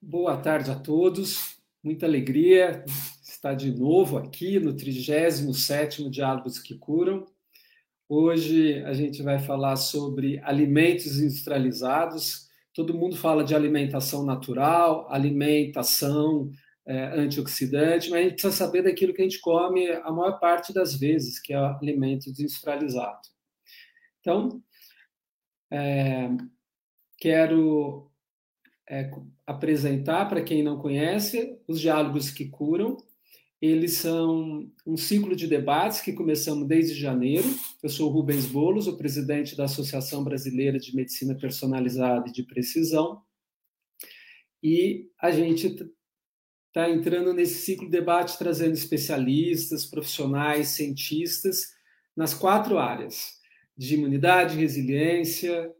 Boa tarde a todos. Muita alegria estar de novo aqui no 37º Diálogos que Curam. Hoje a gente vai falar sobre alimentos industrializados. Todo mundo fala de alimentação natural, alimentação é, antioxidante, mas a gente precisa saber daquilo que a gente come a maior parte das vezes, que é alimento industrializado. Então, é, quero é, apresentar para quem não conhece os diálogos que curam. Eles são um ciclo de debates que começamos desde janeiro. Eu sou Rubens Bolos, o presidente da Associação Brasileira de Medicina Personalizada e de Precisão. E a gente está entrando nesse ciclo de debate trazendo especialistas, profissionais, cientistas nas quatro áreas de imunidade, resiliência,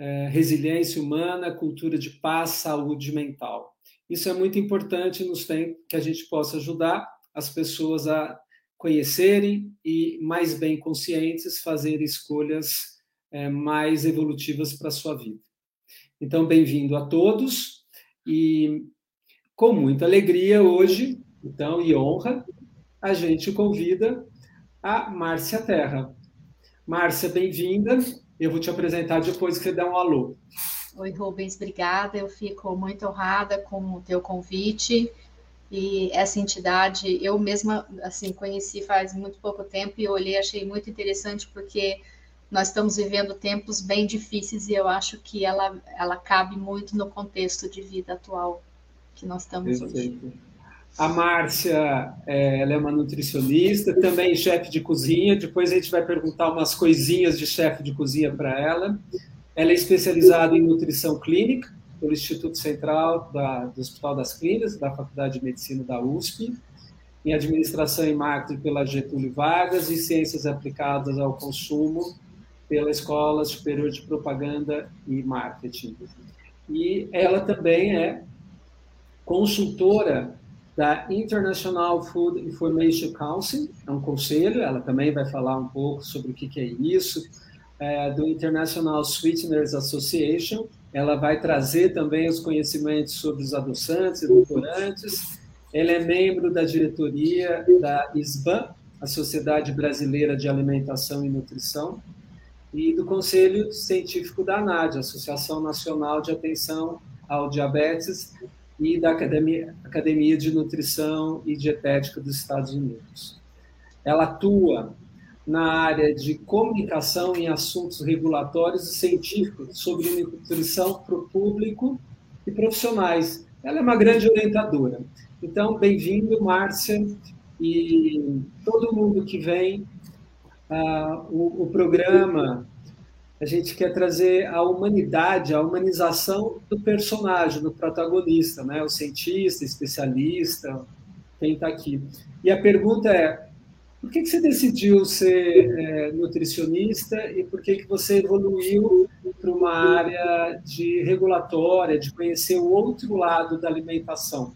é, resiliência humana, cultura de paz, saúde mental. Isso é muito importante nos tem que a gente possa ajudar as pessoas a conhecerem e, mais bem conscientes, fazer escolhas é, mais evolutivas para a sua vida. Então, bem-vindo a todos e, com muita alegria, hoje, então, e honra, a gente convida a Márcia Terra. Márcia, bem-vinda. Eu vou te apresentar depois que você der um alô. Oi, Rubens, obrigada. Eu fico muito honrada com o teu convite. E essa entidade, eu mesma, assim, conheci faz muito pouco tempo e olhei, achei muito interessante, porque nós estamos vivendo tempos bem difíceis e eu acho que ela, ela cabe muito no contexto de vida atual que nós estamos Perfeito. hoje. A Márcia, é, ela é uma nutricionista, também chefe de cozinha. Depois a gente vai perguntar umas coisinhas de chefe de cozinha para ela. Ela é especializada em nutrição clínica pelo Instituto Central da, do Hospital das Clínicas, da Faculdade de Medicina da USP, em administração e marketing pela Getúlio Vargas e ciências aplicadas ao consumo pela Escola Superior de Propaganda e Marketing. E ela também é consultora da International Food Information Council, é um conselho, ela também vai falar um pouco sobre o que, que é isso, é, do International Sweeteners Association, ela vai trazer também os conhecimentos sobre os adoçantes e edulcorantes, ela é membro da diretoria da ISBAN, a Sociedade Brasileira de Alimentação e Nutrição, e do Conselho Científico da ANAD, Associação Nacional de Atenção ao Diabetes e da Academia, Academia de Nutrição e Dietética dos Estados Unidos. Ela atua na área de comunicação em assuntos regulatórios e científicos sobre nutrição para o público e profissionais. Ela é uma grande orientadora. Então, bem-vindo, Márcia, e todo mundo que vem. Uh, o, o programa a gente quer trazer a humanidade, a humanização do personagem, do protagonista, né? O cientista, especialista, quem está aqui. E a pergunta é: por que, que você decidiu ser é, nutricionista e por que, que você evoluiu para uma área de regulatória, de conhecer o outro lado da alimentação?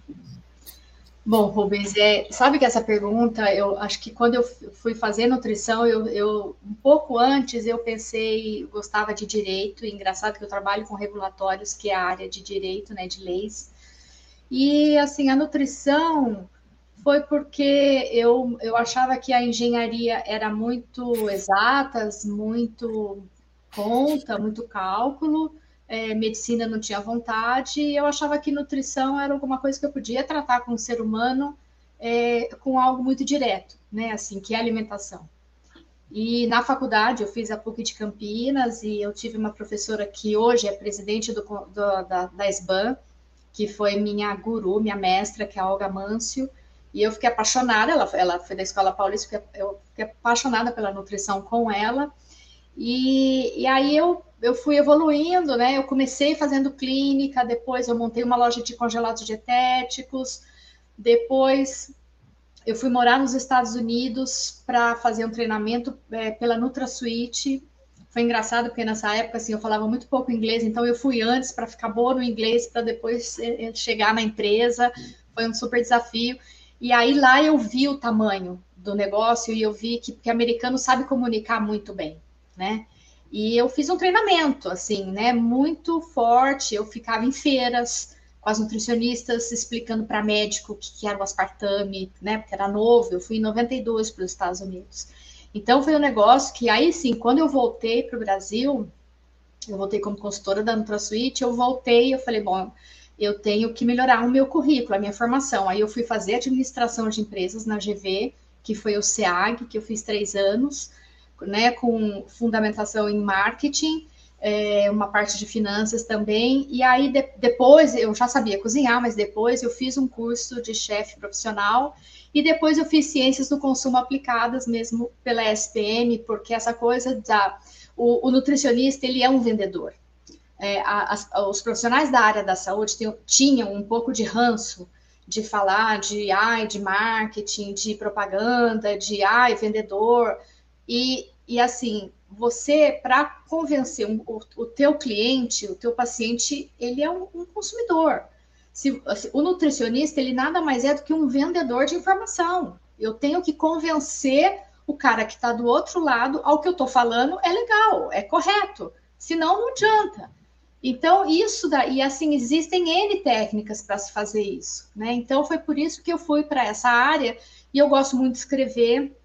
Bom, Rubens, é, sabe que essa pergunta, eu acho que quando eu fui fazer nutrição, eu, eu um pouco antes eu pensei, gostava de direito, engraçado que eu trabalho com regulatórios, que é a área de direito, né, de leis. E assim, a nutrição foi porque eu, eu achava que a engenharia era muito exatas, muito conta, muito cálculo, é, medicina não tinha vontade, e eu achava que nutrição era alguma coisa que eu podia tratar com o ser humano é, com algo muito direto, né? Assim, que é alimentação. E na faculdade eu fiz a PUC de Campinas e eu tive uma professora que hoje é presidente do, do, da, da SBAN, que foi minha guru, minha mestra, que é a Olga Mâncio, e eu fiquei apaixonada, ela, ela foi da Escola Paulista, eu fiquei apaixonada pela nutrição com ela, e, e aí eu eu fui evoluindo, né? Eu comecei fazendo clínica, depois eu montei uma loja de congelados dietéticos, depois eu fui morar nos Estados Unidos para fazer um treinamento é, pela NutraSuite. Foi engraçado porque nessa época assim eu falava muito pouco inglês, então eu fui antes para ficar boa no inglês para depois é, é, chegar na empresa. Foi um super desafio. E aí lá eu vi o tamanho do negócio e eu vi que, que americano sabe comunicar muito bem, né? E eu fiz um treinamento, assim, né, muito forte. Eu ficava em feiras com as nutricionistas explicando para médico o que, era o aspartame, né? Porque era novo, eu fui em 92 para os Estados Unidos. Então foi um negócio que aí sim, quando eu voltei para o Brasil, eu voltei como consultora da NutraSuite, eu voltei, eu falei, bom, eu tenho que melhorar o meu currículo, a minha formação. Aí eu fui fazer administração de empresas na GV, que foi o SEAG, que eu fiz três anos, né, com fundamentação em marketing, é, uma parte de finanças também. E aí de, depois eu já sabia cozinhar, mas depois eu fiz um curso de chefe profissional e depois eu fiz ciências do consumo aplicadas mesmo pela SPM, porque essa coisa da o, o nutricionista ele é um vendedor. É, os profissionais da área da saúde tem, tinham um pouco de ranço de falar de ai, de marketing, de propaganda, de ai, vendedor. E, e assim, você, para convencer um, o, o teu cliente, o teu paciente, ele é um, um consumidor. Se, assim, o nutricionista, ele nada mais é do que um vendedor de informação. Eu tenho que convencer o cara que está do outro lado ao que eu estou falando é legal, é correto. Senão, não adianta. Então, isso daí, assim, existem N técnicas para se fazer isso, né? Então, foi por isso que eu fui para essa área e eu gosto muito de escrever,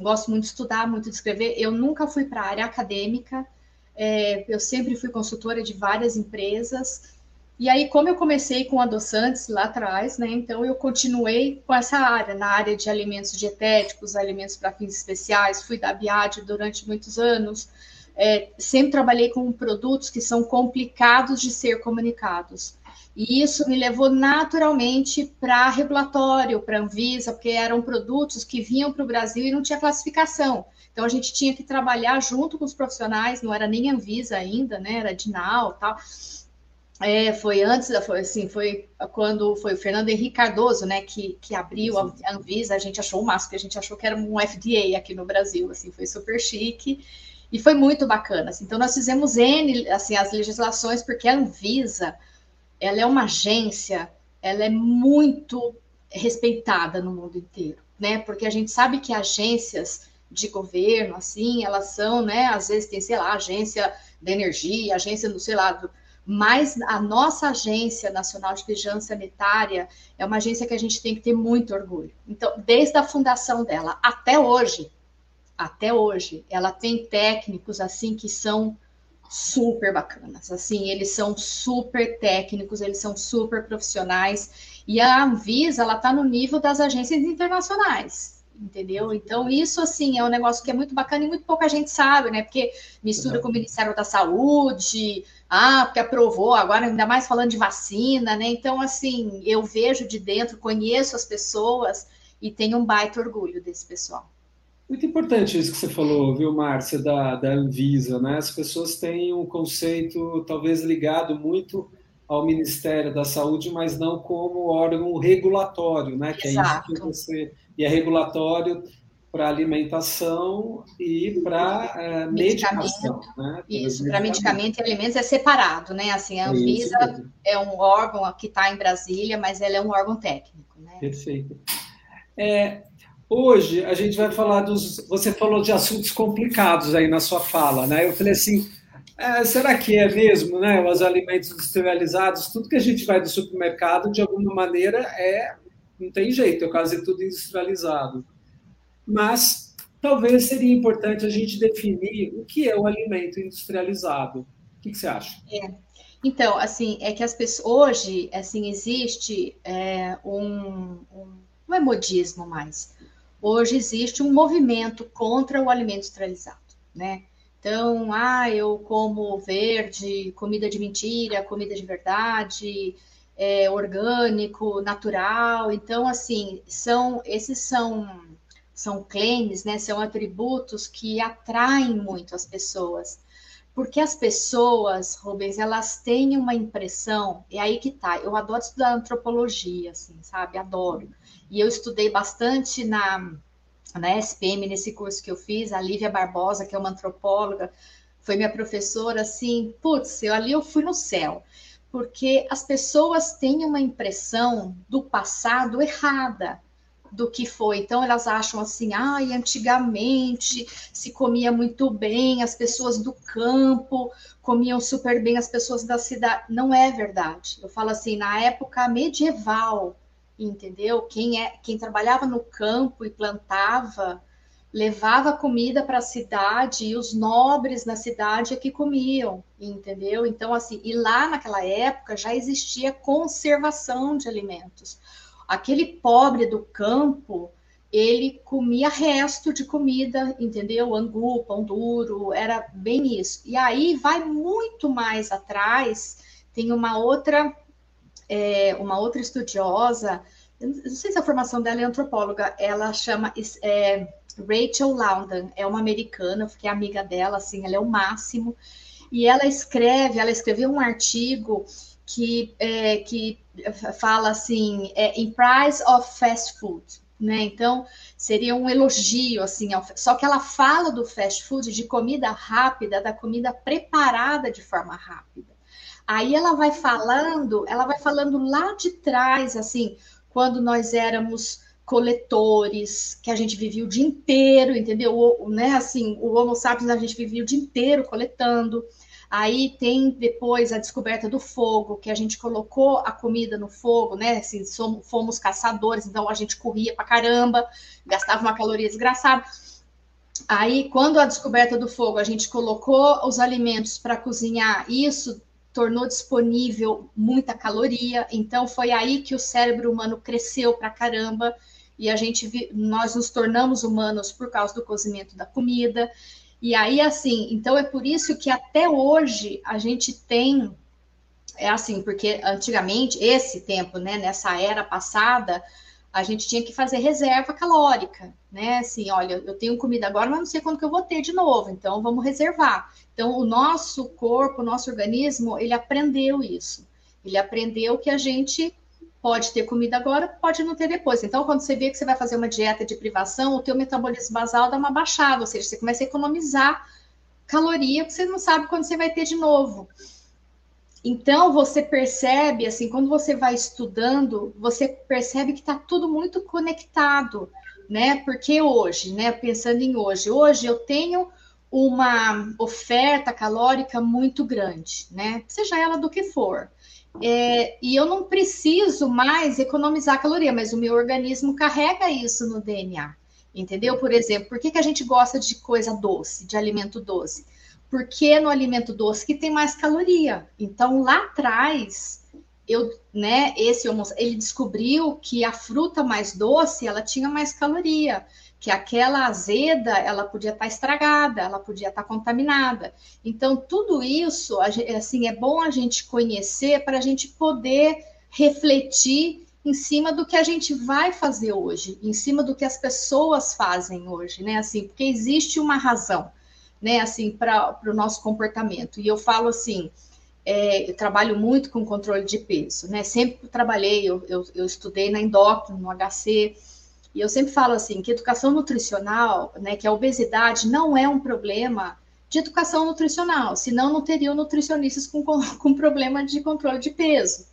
gosto muito de estudar, muito de escrever. Eu nunca fui para a área acadêmica, é, eu sempre fui consultora de várias empresas. E aí, como eu comecei com adoçantes lá atrás, né? Então, eu continuei com essa área, na área de alimentos dietéticos, alimentos para fins especiais. Fui da Biad durante muitos anos. É, sempre trabalhei com produtos que são complicados de ser comunicados. E isso me levou naturalmente para regulatório, para Anvisa, porque eram produtos que vinham para o Brasil e não tinha classificação. Então a gente tinha que trabalhar junto com os profissionais, não era nem Anvisa ainda, né? Era Dinal, tal. É, foi antes, foi assim, foi quando foi o Fernando Henrique Cardoso, né, que, que abriu a Anvisa, a gente achou o máximo, que a gente achou que era um FDA aqui no Brasil, assim, foi super chique e foi muito bacana. Assim. Então nós fizemos N, assim, as legislações, porque a Anvisa, ela é uma agência, ela é muito respeitada no mundo inteiro, né? Porque a gente sabe que agências de governo, assim, elas são, né? Às vezes tem, sei lá, agência de energia, agência do, sei lá, do, mas a nossa agência nacional de vigilância sanitária é uma agência que a gente tem que ter muito orgulho. Então, desde a fundação dela até hoje, até hoje, ela tem técnicos assim que são super bacanas. Assim, eles são super técnicos, eles são super profissionais. E a Anvisa, ela está no nível das agências internacionais, entendeu? Então, isso, assim, é um negócio que é muito bacana e muito pouca gente sabe, né? Porque mistura uhum. com o Ministério da Saúde, ah, porque aprovou, agora ainda mais falando de vacina, né? Então, assim, eu vejo de dentro, conheço as pessoas e tenho um baita orgulho desse pessoal. Muito importante isso que você falou, viu, Márcia, da, da Anvisa, né? As pessoas têm um conceito talvez ligado muito ao Ministério da Saúde, mas não como órgão regulatório, né? Que Exato. é isso que você e é regulatório para alimentação e para é, medicação, né? Isso, para medicamento e alimentos é separado, né? Assim, a Anvisa é um órgão que está em Brasília, mas ela é um órgão técnico, né? Perfeito. É, Hoje a gente vai falar dos. Você falou de assuntos complicados aí na sua fala, né? Eu falei assim: é, será que é mesmo, né? Os alimentos industrializados, tudo que a gente vai do supermercado, de alguma maneira, é. Não tem jeito, é quase tudo industrializado. Mas talvez seria importante a gente definir o que é o alimento industrializado. O que, que você acha? É. Então, assim, é que as pessoas hoje, assim, existe é, um, um, é modismo mais, hoje existe um movimento contra o alimento industrializado, né? Então, ah, eu como verde, comida de mentira, comida de verdade, é, orgânico, natural. Então, assim, são esses são são claims, né? São atributos que atraem muito as pessoas. Porque as pessoas, Rubens, elas têm uma impressão, e aí que tá. Eu adoro estudar antropologia, assim, sabe? Adoro. E eu estudei bastante na, na SPM, nesse curso que eu fiz, a Lívia Barbosa, que é uma antropóloga, foi minha professora, assim, putz, eu, ali eu fui no céu, porque as pessoas têm uma impressão do passado errada. Do que foi. Então elas acham assim, ai, antigamente se comia muito bem, as pessoas do campo comiam super bem, as pessoas da cidade. Não é verdade. Eu falo assim, na época medieval, entendeu? Quem é, quem trabalhava no campo e plantava levava comida para a cidade e os nobres na cidade é que comiam, entendeu? Então, assim, e lá naquela época já existia conservação de alimentos. Aquele pobre do campo, ele comia resto de comida, entendeu? Angu, pão duro, era bem isso. E aí vai muito mais atrás, tem uma outra, é, uma outra estudiosa, não sei se a formação dela é antropóloga, ela chama é, Rachel Loudon, é uma americana, fiquei amiga dela, assim, ela é o máximo. E ela escreve, ela escreveu um artigo que, é, que fala assim, é, in price of fast food, né? Então, seria um elogio, assim, ao, só que ela fala do fast food, de comida rápida, da comida preparada de forma rápida. Aí ela vai falando, ela vai falando lá de trás, assim, quando nós éramos coletores, que a gente vivia o dia inteiro, entendeu? O, né, assim, o Homo sapiens a gente vivia o dia inteiro coletando. Aí tem depois a descoberta do fogo, que a gente colocou a comida no fogo, né? Assim, somos, fomos caçadores, então a gente corria pra caramba, gastava uma caloria desgraçada. Aí, quando a descoberta do fogo, a gente colocou os alimentos para cozinhar, isso tornou disponível muita caloria. Então, foi aí que o cérebro humano cresceu pra caramba e a gente nós nos tornamos humanos por causa do cozimento da comida. E aí assim, então é por isso que até hoje a gente tem é assim, porque antigamente esse tempo, né, nessa era passada, a gente tinha que fazer reserva calórica, né? Assim, olha, eu tenho comida agora, mas não sei quando que eu vou ter de novo, então vamos reservar. Então, o nosso corpo, o nosso organismo, ele aprendeu isso. Ele aprendeu que a gente Pode ter comida agora, pode não ter depois. Então, quando você vê que você vai fazer uma dieta de privação, o teu metabolismo basal dá uma baixada, ou seja, você começa a economizar caloria que você não sabe quando você vai ter de novo. Então, você percebe, assim, quando você vai estudando, você percebe que está tudo muito conectado, né? Porque hoje, né, pensando em hoje, hoje eu tenho uma oferta calórica muito grande, né? Seja ela do que for. É, e eu não preciso mais economizar caloria, mas o meu organismo carrega isso no DNA. Entendeu? Por exemplo, por que, que a gente gosta de coisa doce, de alimento doce? Porque no alimento doce que tem mais caloria. Então, lá atrás, eu, né, esse ele descobriu que a fruta mais doce, ela tinha mais caloria que aquela azeda ela podia estar tá estragada, ela podia estar tá contaminada. Então, tudo isso, assim, é bom a gente conhecer para a gente poder refletir em cima do que a gente vai fazer hoje, em cima do que as pessoas fazem hoje, né? Assim, porque existe uma razão, né? Assim, para o nosso comportamento. E eu falo assim, é, eu trabalho muito com controle de peso, né? Sempre trabalhei, eu, eu, eu estudei na endócrino, no HC, e eu sempre falo assim, que educação nutricional, né, que a obesidade não é um problema de educação nutricional, senão não teriam nutricionistas com, com problema de controle de peso.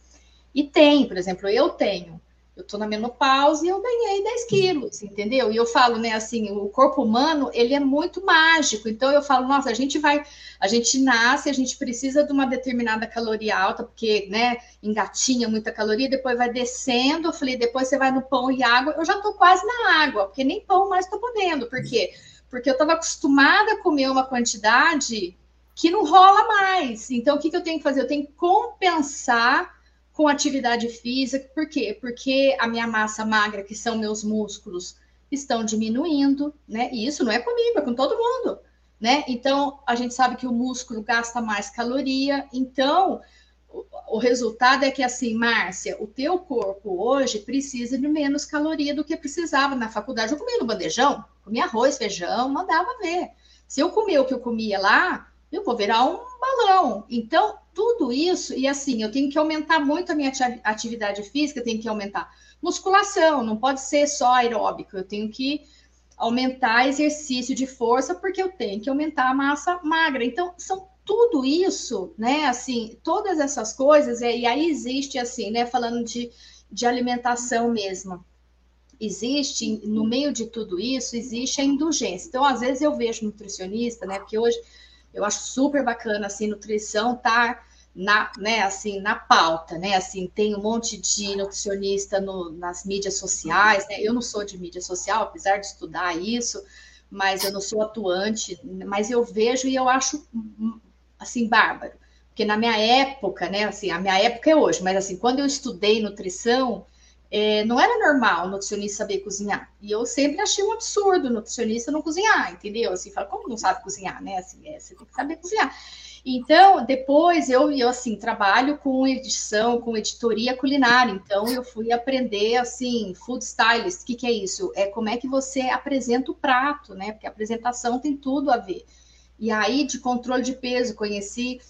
E tem, por exemplo, eu tenho eu tô na menopausa e eu ganhei 10 quilos, entendeu? E eu falo, né, assim, o corpo humano, ele é muito mágico. Então eu falo, nossa, a gente vai, a gente nasce, a gente precisa de uma determinada caloria alta, porque, né, engatinha muita caloria, depois vai descendo. Eu falei, depois você vai no pão e água. Eu já tô quase na água, porque nem pão mais tô podendo. Por quê? Porque eu tava acostumada a comer uma quantidade que não rola mais. Então o que, que eu tenho que fazer? Eu tenho que compensar com atividade física. Por quê? Porque a minha massa magra, que são meus músculos, estão diminuindo, né? E isso não é comigo, é com todo mundo, né? Então, a gente sabe que o músculo gasta mais caloria. Então, o, resultado é que, assim, Márcia, o teu corpo hoje precisa de menos caloria do que precisava. Na faculdade, eu comia no bandejão, comia arroz, feijão, mandava ver. Se eu comer o que eu comia lá, eu vou virar um balão. Então, tudo isso, e assim, eu tenho que aumentar muito a minha atividade física, tenho que aumentar musculação, não pode ser só aeróbico, eu tenho que aumentar exercício de força, porque eu tenho que aumentar a massa magra. Então, são tudo isso, né? Assim, todas essas coisas, e aí existe assim, né? Falando de, de alimentação mesmo. existe, no meio de tudo isso, existe a indulgência. Então, às vezes eu vejo nutricionista, né? Porque hoje eu acho super bacana, assim, nutrição tá na, né, assim, na pauta, né? Assim, tem um monte de nutricionista no, nas mídias sociais, né? Eu não sou de mídia social, apesar de estudar isso, mas eu não sou atuante, mas eu vejo e eu acho, assim, bárbaro. Porque na minha época, né, assim, a minha época é hoje, mas assim, quando eu estudei nutrição, é, não era normal o nutricionista saber cozinhar. E eu sempre achei um absurdo o nutricionista não cozinhar, entendeu? Assim, fala, como não sabe cozinhar, né? Assim, é, você tem que saber cozinhar. Então, depois eu, eu assim, trabalho com edição, com editoria culinária. Então, eu fui aprender, assim, food stylist. O que, que é isso? É como é que você apresenta o prato, né? Porque a apresentação tem tudo a ver. E aí, de controle de peso, conheci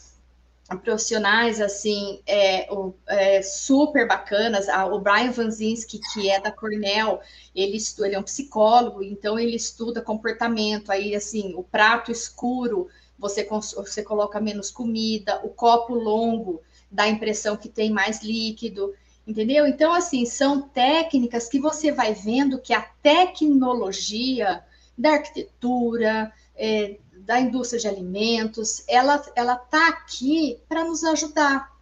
profissionais assim é, é, super bacanas. O Brian Vanzinski, que é da Cornell, ele, estuda, ele é um psicólogo, então ele estuda comportamento. Aí, assim, o prato escuro, você, você coloca menos comida, o copo longo dá a impressão que tem mais líquido, entendeu? Então, assim, são técnicas que você vai vendo que a tecnologia da arquitetura, é, da indústria de alimentos, ela ela está aqui para nos ajudar.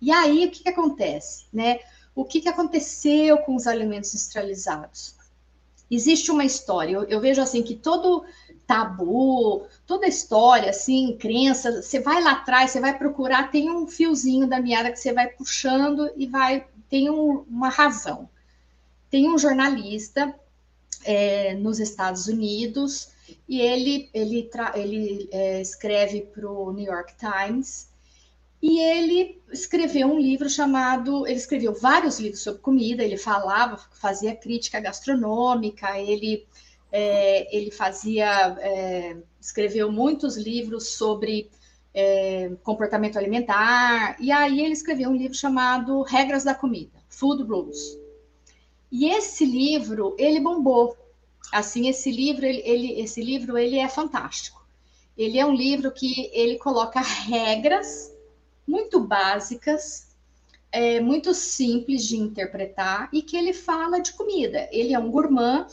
E aí o que, que acontece, né? O que, que aconteceu com os alimentos industrializados? Existe uma história. Eu, eu vejo assim que todo tabu, toda história, assim, crença, você vai lá atrás, você vai procurar, tem um fiozinho da meada que você vai puxando e vai, tem um, uma razão. Tem um jornalista é, nos Estados Unidos e ele, ele, ele é, escreve para o New York Times e ele escreveu um livro chamado. Ele escreveu vários livros sobre comida, ele falava, fazia crítica gastronômica, ele, é, ele fazia. É, escreveu muitos livros sobre é, comportamento alimentar, e aí ele escreveu um livro chamado Regras da Comida, Food Rules. E esse livro, ele bombou, assim esse livro ele, ele, esse livro ele é fantástico. Ele é um livro que ele coloca regras muito básicas é, muito simples de interpretar e que ele fala de comida. Ele é um gourmand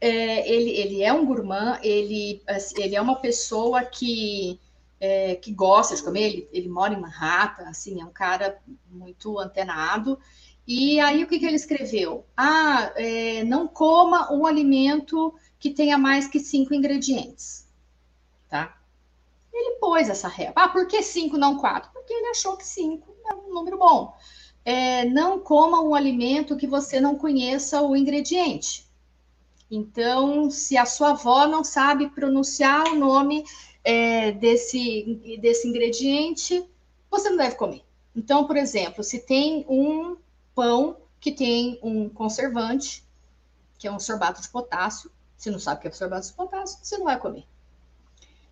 é, ele, ele é um gourmand ele, assim, ele é uma pessoa que é, que gosta de comer ele, ele mora em Manhattan assim é um cara muito antenado e aí o que, que ele escreveu? Ah, é, não coma um alimento que tenha mais que cinco ingredientes. Tá? Ele pôs essa regra. Ah, por que cinco, não quatro? Porque ele achou que cinco é um número bom. É, não coma um alimento que você não conheça o ingrediente. Então, se a sua avó não sabe pronunciar o nome é, desse, desse ingrediente, você não deve comer. Então, por exemplo, se tem um pão que tem um conservante, que é um sorbato de potássio. Se não sabe o que é sorbato de potássio, você não vai comer.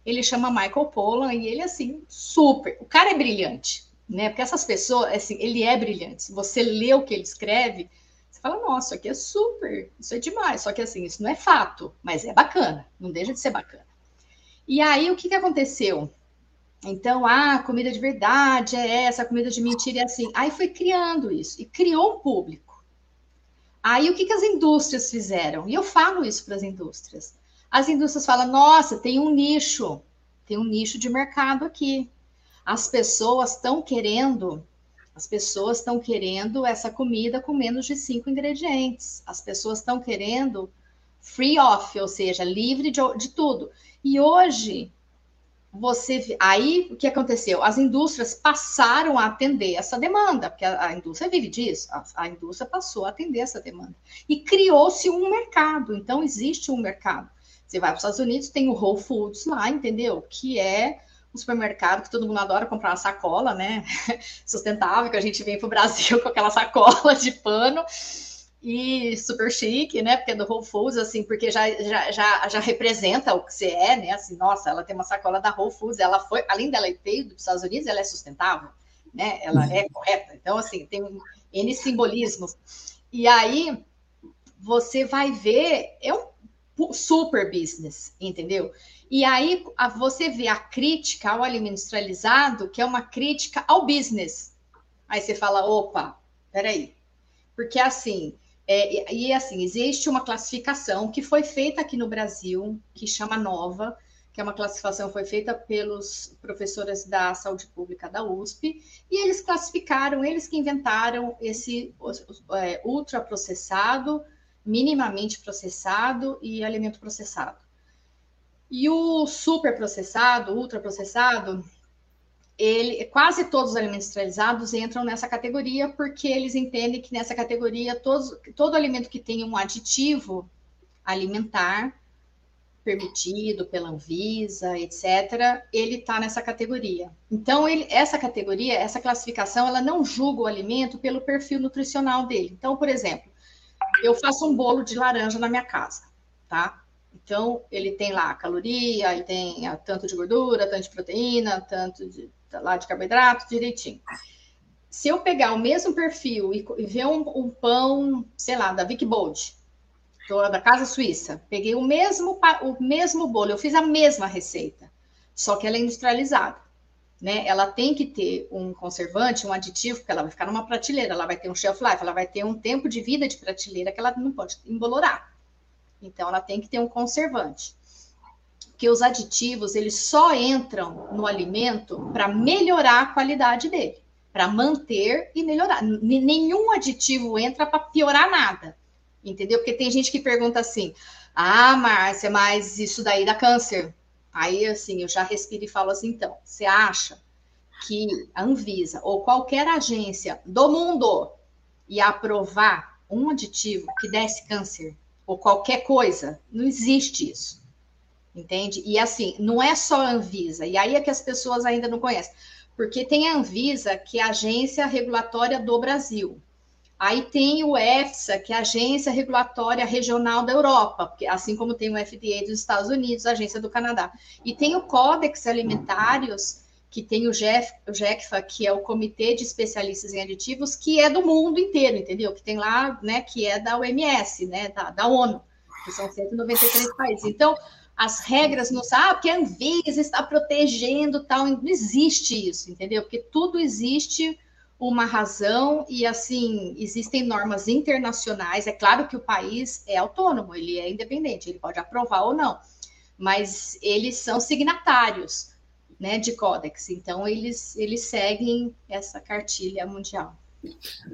Ele chama Michael Pollan e ele, assim, super. O cara é brilhante, né? Porque essas pessoas, assim, ele é brilhante. Você lê o que ele escreve, você fala, nossa, isso aqui é super, isso é demais. Só que, assim, isso não é fato, mas é bacana, não deixa de ser bacana. E aí, o que, que aconteceu? Então, ah, comida de verdade é essa, comida de mentira é assim. Aí foi criando isso e criou um público. Aí o que, que as indústrias fizeram? E eu falo isso para as indústrias. As indústrias falam: nossa, tem um nicho, tem um nicho de mercado aqui. As pessoas estão querendo, as pessoas estão querendo essa comida com menos de cinco ingredientes. As pessoas estão querendo free off, ou seja, livre de, de tudo. E hoje você aí o que aconteceu? As indústrias passaram a atender essa demanda, porque a, a indústria vive disso, a, a, indústria passou a atender essa demanda e criou-se um mercado. Então existe um mercado. Você vai para os Estados Unidos, tem o Whole Foods lá, entendeu? Que é um supermercado que todo mundo adora comprar uma sacola, né? Sustentável, que a gente vem para o Brasil com aquela sacola de pano e super chique, né? Porque é do Whole Foods, assim, porque já, já, já, já representa o que você é, né? Assim, nossa, ela tem uma sacola da Whole Foods, ela foi, além dela ter dos Estados Unidos, ela é sustentável, né? Ela é correta. Então, assim, tem N simbolismos. E aí você vai ver, é um super business, entendeu? E aí você vê a crítica ao alimento industrializado, que é uma crítica ao business. Aí você fala, opa, peraí. Porque assim, É, e assim, existe uma classificação que foi feita aqui no Brasil, que chama Nova, que é uma classificação foi feita pelos professores da saúde pública da USP, e eles classificaram, eles que inventaram esse é, ultraprocessado, minimamente processado e alimento processado. E o superprocessado, ultraprocessado, ele, quase todos os alimentos industrializados entram nessa categoria, porque eles entendem que nessa categoria todos, todo alimento que tem um aditivo alimentar permitido pela Anvisa, etc., ele está nessa categoria. Então, ele, essa categoria, essa classificação, ela não julga o alimento pelo perfil nutricional dele. Então, por exemplo, eu faço um bolo de laranja na minha casa, tá? Então, ele tem lá a caloria, ele tem tanto de gordura, tanto de proteína, tanto de, lá de carboidrato, direitinho. Se eu pegar o mesmo perfil e, ver um, um, pão, sei lá, da Vic Bold, da Casa Suíça. Peguei o mesmo, o mesmo bolo, eu fiz a mesma receita, só que ela é industrializada. Né? Ela tem que ter um conservante, um aditivo, porque ela vai ficar numa prateleira, ela vai ter um shelf life, ela vai ter um tempo de vida de prateleira que ela não pode embolorar. Então, ela tem que ter um conservante. Porque os aditivos, eles só entram no alimento para melhorar a qualidade dele, para manter e melhorar. Nenhum aditivo entra para piorar nada entendeu? Porque tem gente que pergunta assim: ah, Márcia, mas isso daí dá câncer. Aí, assim, eu já respiro e falo assim: então, você acha que a Anvisa ou qualquer agência do mundo ia aprovar um aditivo que desse câncer ou qualquer coisa? Não existe isso. Entende? E assim, não é só a Anvisa, e aí é que as pessoas ainda não conhecem. Porque tem a Anvisa, que é a agência regulatória do Brasil. Aí tem o EFSA, que é a Agência Regulatória Regional da Europa, assim como tem o FDA dos Estados Unidos, a Agência do Canadá. E tem o Códex Alimentários, que tem o, o GECFA, que é o Comitê de Especialistas em Aditivos, que é do mundo inteiro, entendeu? Que tem lá, né, que é da OMS, né, da, da ONU, que são 193 países. Então, as regras não sabem, ah, porque a Anvisa está protegendo tal, não existe isso, entendeu? Porque tudo existe uma razão e assim existem normas internacionais. É claro que o país é autônomo, ele é independente, ele pode aprovar ou não, mas eles são signatários, né, de códex. Então eles eles seguem essa cartilha mundial.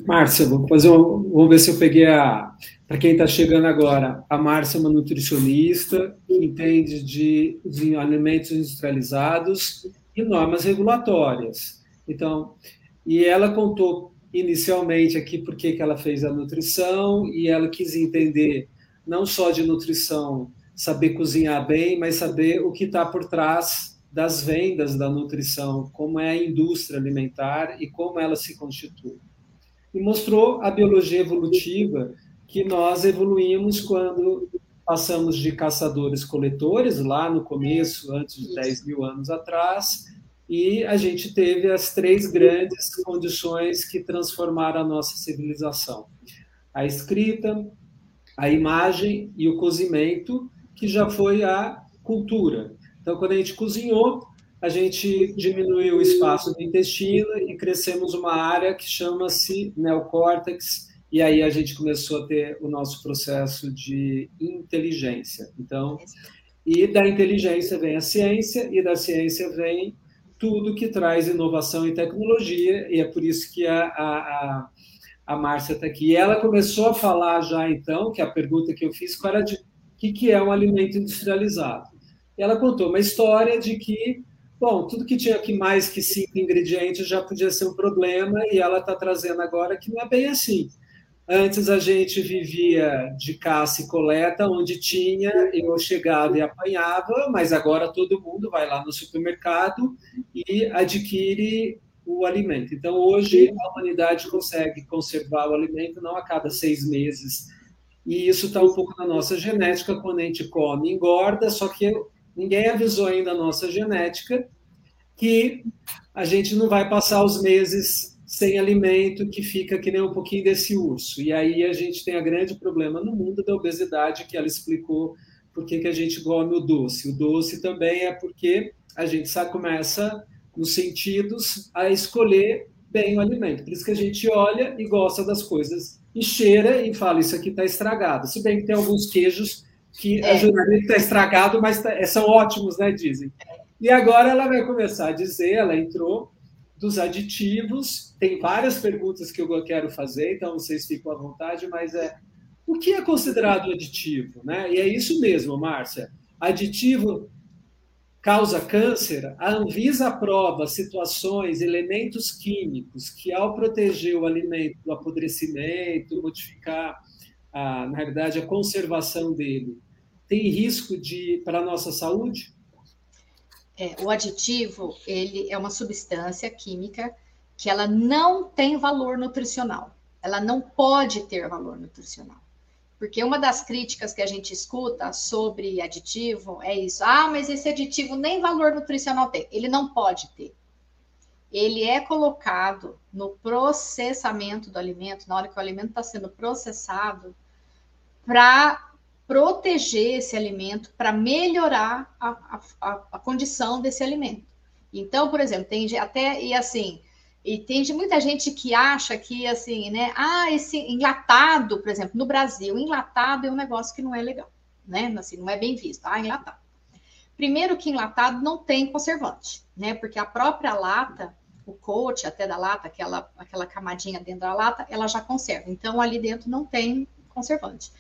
Márcia, vou fazer vamos ver se eu peguei a para quem está chegando agora. A Márcia é uma nutricionista que entende de, de alimentos industrializados e normas regulatórias. Então, e ela contou inicialmente aqui por que ela fez a nutrição e ela quis entender não só de nutrição, saber cozinhar bem, mas saber o que está por trás das vendas da nutrição, como é a indústria alimentar e como ela se constitui. E mostrou a biologia evolutiva que nós evoluímos quando passamos de caçadores-coletores, lá no começo, antes de 10 mil anos atrás, e a gente teve as três grandes condições que transformaram a nossa civilização: a escrita, a imagem e o cozimento, que já foi a cultura. Então, quando a gente cozinhou, a gente diminuiu o espaço do intestino e crescemos uma área que chama-se neocórtex, e aí a gente começou a ter o nosso processo de inteligência. Então, e da inteligência vem a ciência, e da ciência vem tudo que traz inovação e tecnologia, e é por isso que a, a, a Márcia está aqui. E ela começou a falar já, então, que a pergunta que eu fiz, qual era de o que, que é um alimento industrializado. E ela contou uma história de que, bom, tudo que tinha aqui mais que cinco ingredientes já podia ser um problema, e ela está trazendo agora que não é bem assim. Antes a gente vivia de caça e coleta, onde tinha, eu chegava e apanhava, mas agora todo mundo vai lá no supermercado e adquire o alimento. Então, hoje, a humanidade consegue conservar o alimento não a cada seis meses. E isso está um pouco na nossa genética, quando a gente come, engorda, só que ninguém avisou ainda a nossa genética que a gente não vai passar os meses sem alimento que fica que nem um pouquinho desse urso. E aí a gente tem a grande problema no mundo da obesidade que ela explicou por que, que a gente come o doce. O doce também é porque a gente sabe, começa nos sentidos a escolher bem o alimento. Por isso que a gente olha e gosta das coisas e cheira e fala: Isso aqui está estragado. Se bem que tem alguns queijos que é. ajudaria que está estragado, mas tá, são ótimos, né? Dizem. E agora ela vai começar a dizer: ela entrou dos aditivos. Tem várias perguntas que eu quero fazer, então vocês ficam à vontade, mas é o que é considerado aditivo, né? E é isso mesmo, Márcia. Aditivo causa câncer, a Anvisa aprova situações, elementos químicos que, ao proteger o alimento do apodrecimento, modificar, a, na realidade, a conservação dele, tem risco de para a nossa saúde? É, o aditivo ele é uma substância química que ela não tem valor nutricional. Ela não pode ter valor nutricional. Porque uma das críticas que a gente escuta sobre aditivo é isso: ah, mas esse aditivo nem valor nutricional tem. Ele não pode ter. Ele é colocado no processamento do alimento, na hora que o alimento está sendo processado, para proteger esse alimento, para melhorar a, a, a, condição desse alimento. Então, por exemplo, tem até, e assim, e tem muita gente que acha que, assim, né? Ah, esse enlatado, por exemplo, no Brasil, enlatado é um negócio que não é legal, né? Assim, não é bem visto. Ah, enlatado. Primeiro que enlatado não tem conservante, né? Porque a própria lata, o coat até da lata, aquela, aquela camadinha dentro da lata, ela já conserva. Então, ali dentro não tem conservante.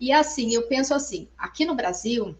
E assim, eu penso assim, aqui no Brasil,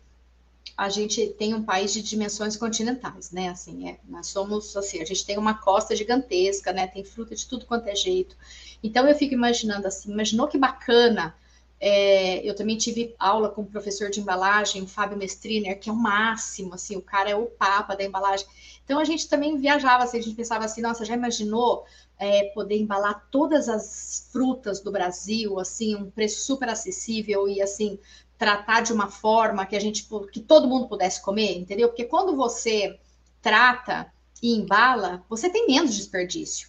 a gente tem um país de dimensões continentais, né? Assim, é, nós somos assim, a gente tem uma costa gigantesca, né? Tem fruta de tudo quanto é jeito. Então eu fico imaginando assim, imaginou que bacana. É, eu também tive aula com o professor de embalagem, o Fábio Mestriner, que é o máximo, assim, o cara é o papa da embalagem. Então a gente também viajava, assim, a gente pensava assim, nossa, já imaginou é, poder embalar todas as frutas do Brasil, assim, um preço super acessível e assim tratar de uma forma que a gente que todo mundo pudesse comer, entendeu? Porque quando você trata e embala, você tem menos desperdício,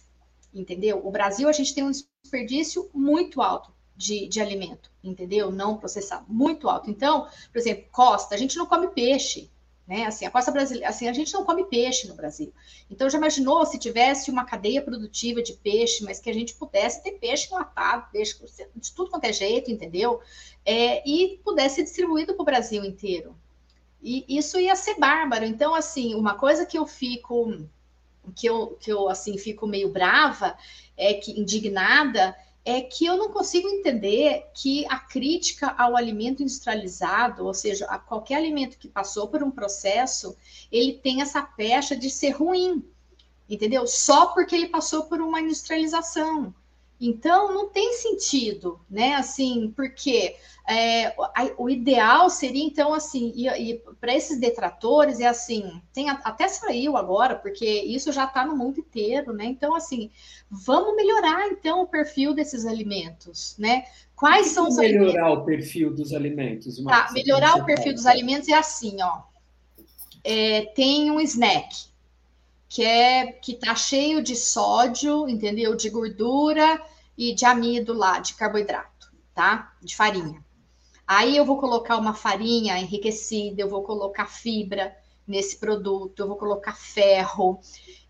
entendeu? O Brasil a gente tem um desperdício muito alto de, de alimento, entendeu? Não processado, muito alto. Então, por exemplo, costa, a gente não come peixe, né? Assim, a costa brasileira, assim, a gente não come peixe no Brasil. Então, já imaginou se tivesse uma cadeia produtiva de peixe, mas que a gente pudesse ter peixe enlatado, peixe de tudo quanto é jeito, entendeu? É, e pudesse ser distribuído para o Brasil inteiro. E isso ia ser bárbaro. Então, assim, uma coisa que eu fico, que eu, que eu assim, fico meio brava, é que indignada, é que eu não consigo entender que a crítica ao alimento industrializado, ou seja, a qualquer alimento que passou por um processo, ele tem essa pecha de ser ruim, entendeu? Só porque ele passou por uma industrialização. Então, não tem sentido, né? Assim, porque é, o ideal seria, então, assim, e, e para esses detratores, é assim, tem, até saiu agora, porque isso já está no mundo inteiro, né? Então, assim, vamos melhorar, então, o perfil desses alimentos, né? Quais são os melhorar alimentos? o perfil dos alimentos? Tá, melhorar o perfil dos alimentos é assim, ó. É, tem um snack, que é que tá cheio de sódio, entendeu? De gordura e de amido lá, de carboidrato, tá? De farinha. Aí eu vou colocar uma farinha enriquecida, eu vou colocar fibra nesse produto, eu vou colocar ferro,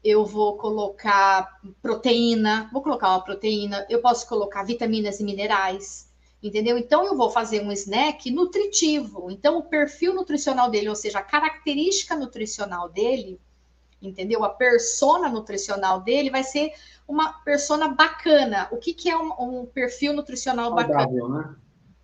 eu vou colocar proteína, vou colocar uma proteína, eu posso colocar vitaminas e minerais, entendeu? Então eu vou fazer um snack nutritivo. Então o perfil nutricional dele, ou seja, a característica nutricional dele, entendeu? A persona nutricional dele vai ser uma persona bacana. O que, que é um, um perfil nutricional Saudável, bacana? Né?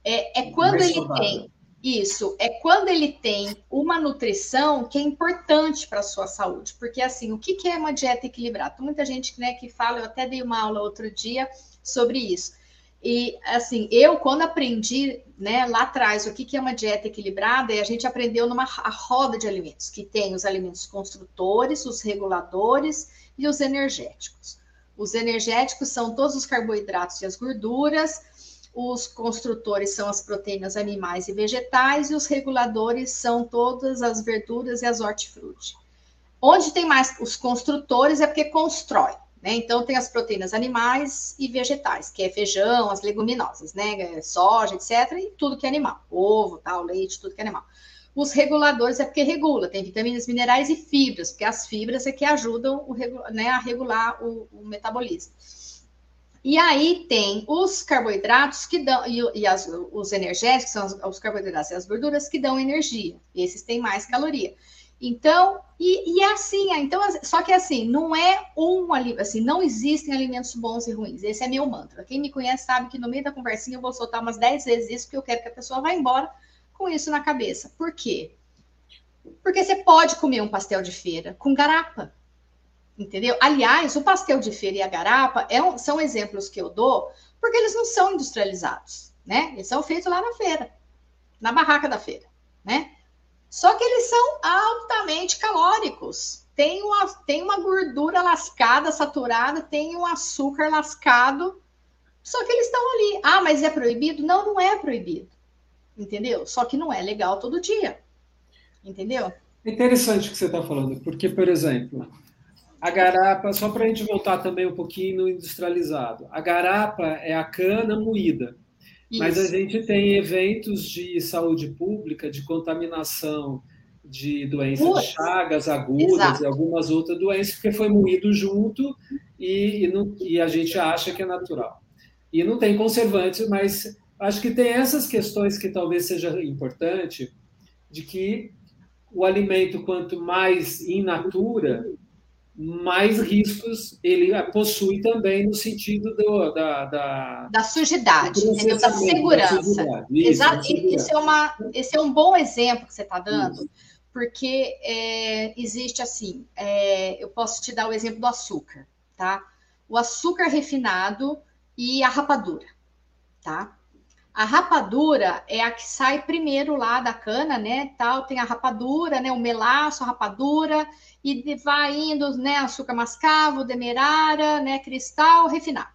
É, é quando ele saudável. tem isso, é quando ele tem uma nutrição que é importante para a sua saúde. Porque, assim, o que, que é uma dieta equilibrada? Tem muita gente né, que fala, eu até dei uma aula outro dia sobre isso. E, assim, eu, quando aprendi né, lá atrás o que, que é uma dieta equilibrada, a gente aprendeu numa roda de alimentos, que tem os alimentos construtores, os reguladores e os energéticos. Os energéticos são todos os carboidratos e as gorduras, os construtores são as proteínas animais e vegetais, e os reguladores são todas as verduras e as hortifruti. Onde tem mais os construtores é porque constrói, né? Então tem as proteínas animais e vegetais, que é feijão, as leguminosas, né? Soja, etc. E tudo que é animal, ovo, tal, leite, tudo que é animal. Os reguladores é porque regula, tem vitaminas, minerais e fibras, porque as fibras é que ajudam o, né, a regular o, o metabolismo. E aí tem os carboidratos que dão, e, e as, os energéticos, são os, os, carboidratos e as gorduras que dão energia. Esses têm mais caloria. Então, e, e é assim, então, só que assim, não é um assim, não existem alimentos bons e ruins. Esse é meu mantra. Quem me conhece sabe que no meio da conversinha eu vou soltar umas 10 vezes isso, porque eu quero que a pessoa vá embora com isso na cabeça. Por quê? Porque você pode comer um pastel de feira com garapa. Entendeu? Aliás, o pastel de feira e a garapa é um, são exemplos que eu dou porque eles não são industrializados, né? Eles são feitos lá na feira, na barraca da feira, né? Só que eles são altamente calóricos. Tem uma, tem uma gordura lascada, saturada, tem um açúcar lascado. Só que eles estão ali. Ah, mas é proibido? Não, não é proibido. Entendeu? Só que não é legal todo dia. Entendeu? É interessante o que você está falando, porque, por exemplo, a garapa, só para a gente voltar também um pouquinho no industrializado, a garapa é a cana moída. Isso. Mas a gente tem eventos de saúde pública, de contaminação de doenças de chagas agudas Exato. e algumas outras doenças, porque foi moído junto e, e, não, e a gente acha que é natural. E não tem conservantes, mas acho que tem essas questões que talvez seja importante, de que o alimento, quanto mais in natura, mais riscos ele possui também no sentido do, da, da, da sujidade, entendeu? da segurança. Da. Isso, Exato. Isso é uma, esse é um bom exemplo que você está dando, Isso. porque é, existe assim, é, eu posso te dar o exemplo do açúcar, tá? O açúcar refinado e a rapadura, tá? A rapadura é a que sai primeiro lá da cana, né? Tal, tem a rapadura, né? O melaço, a rapadura, e vai indo, né? Açúcar mascavo, demerara, né? Cristal, refinado.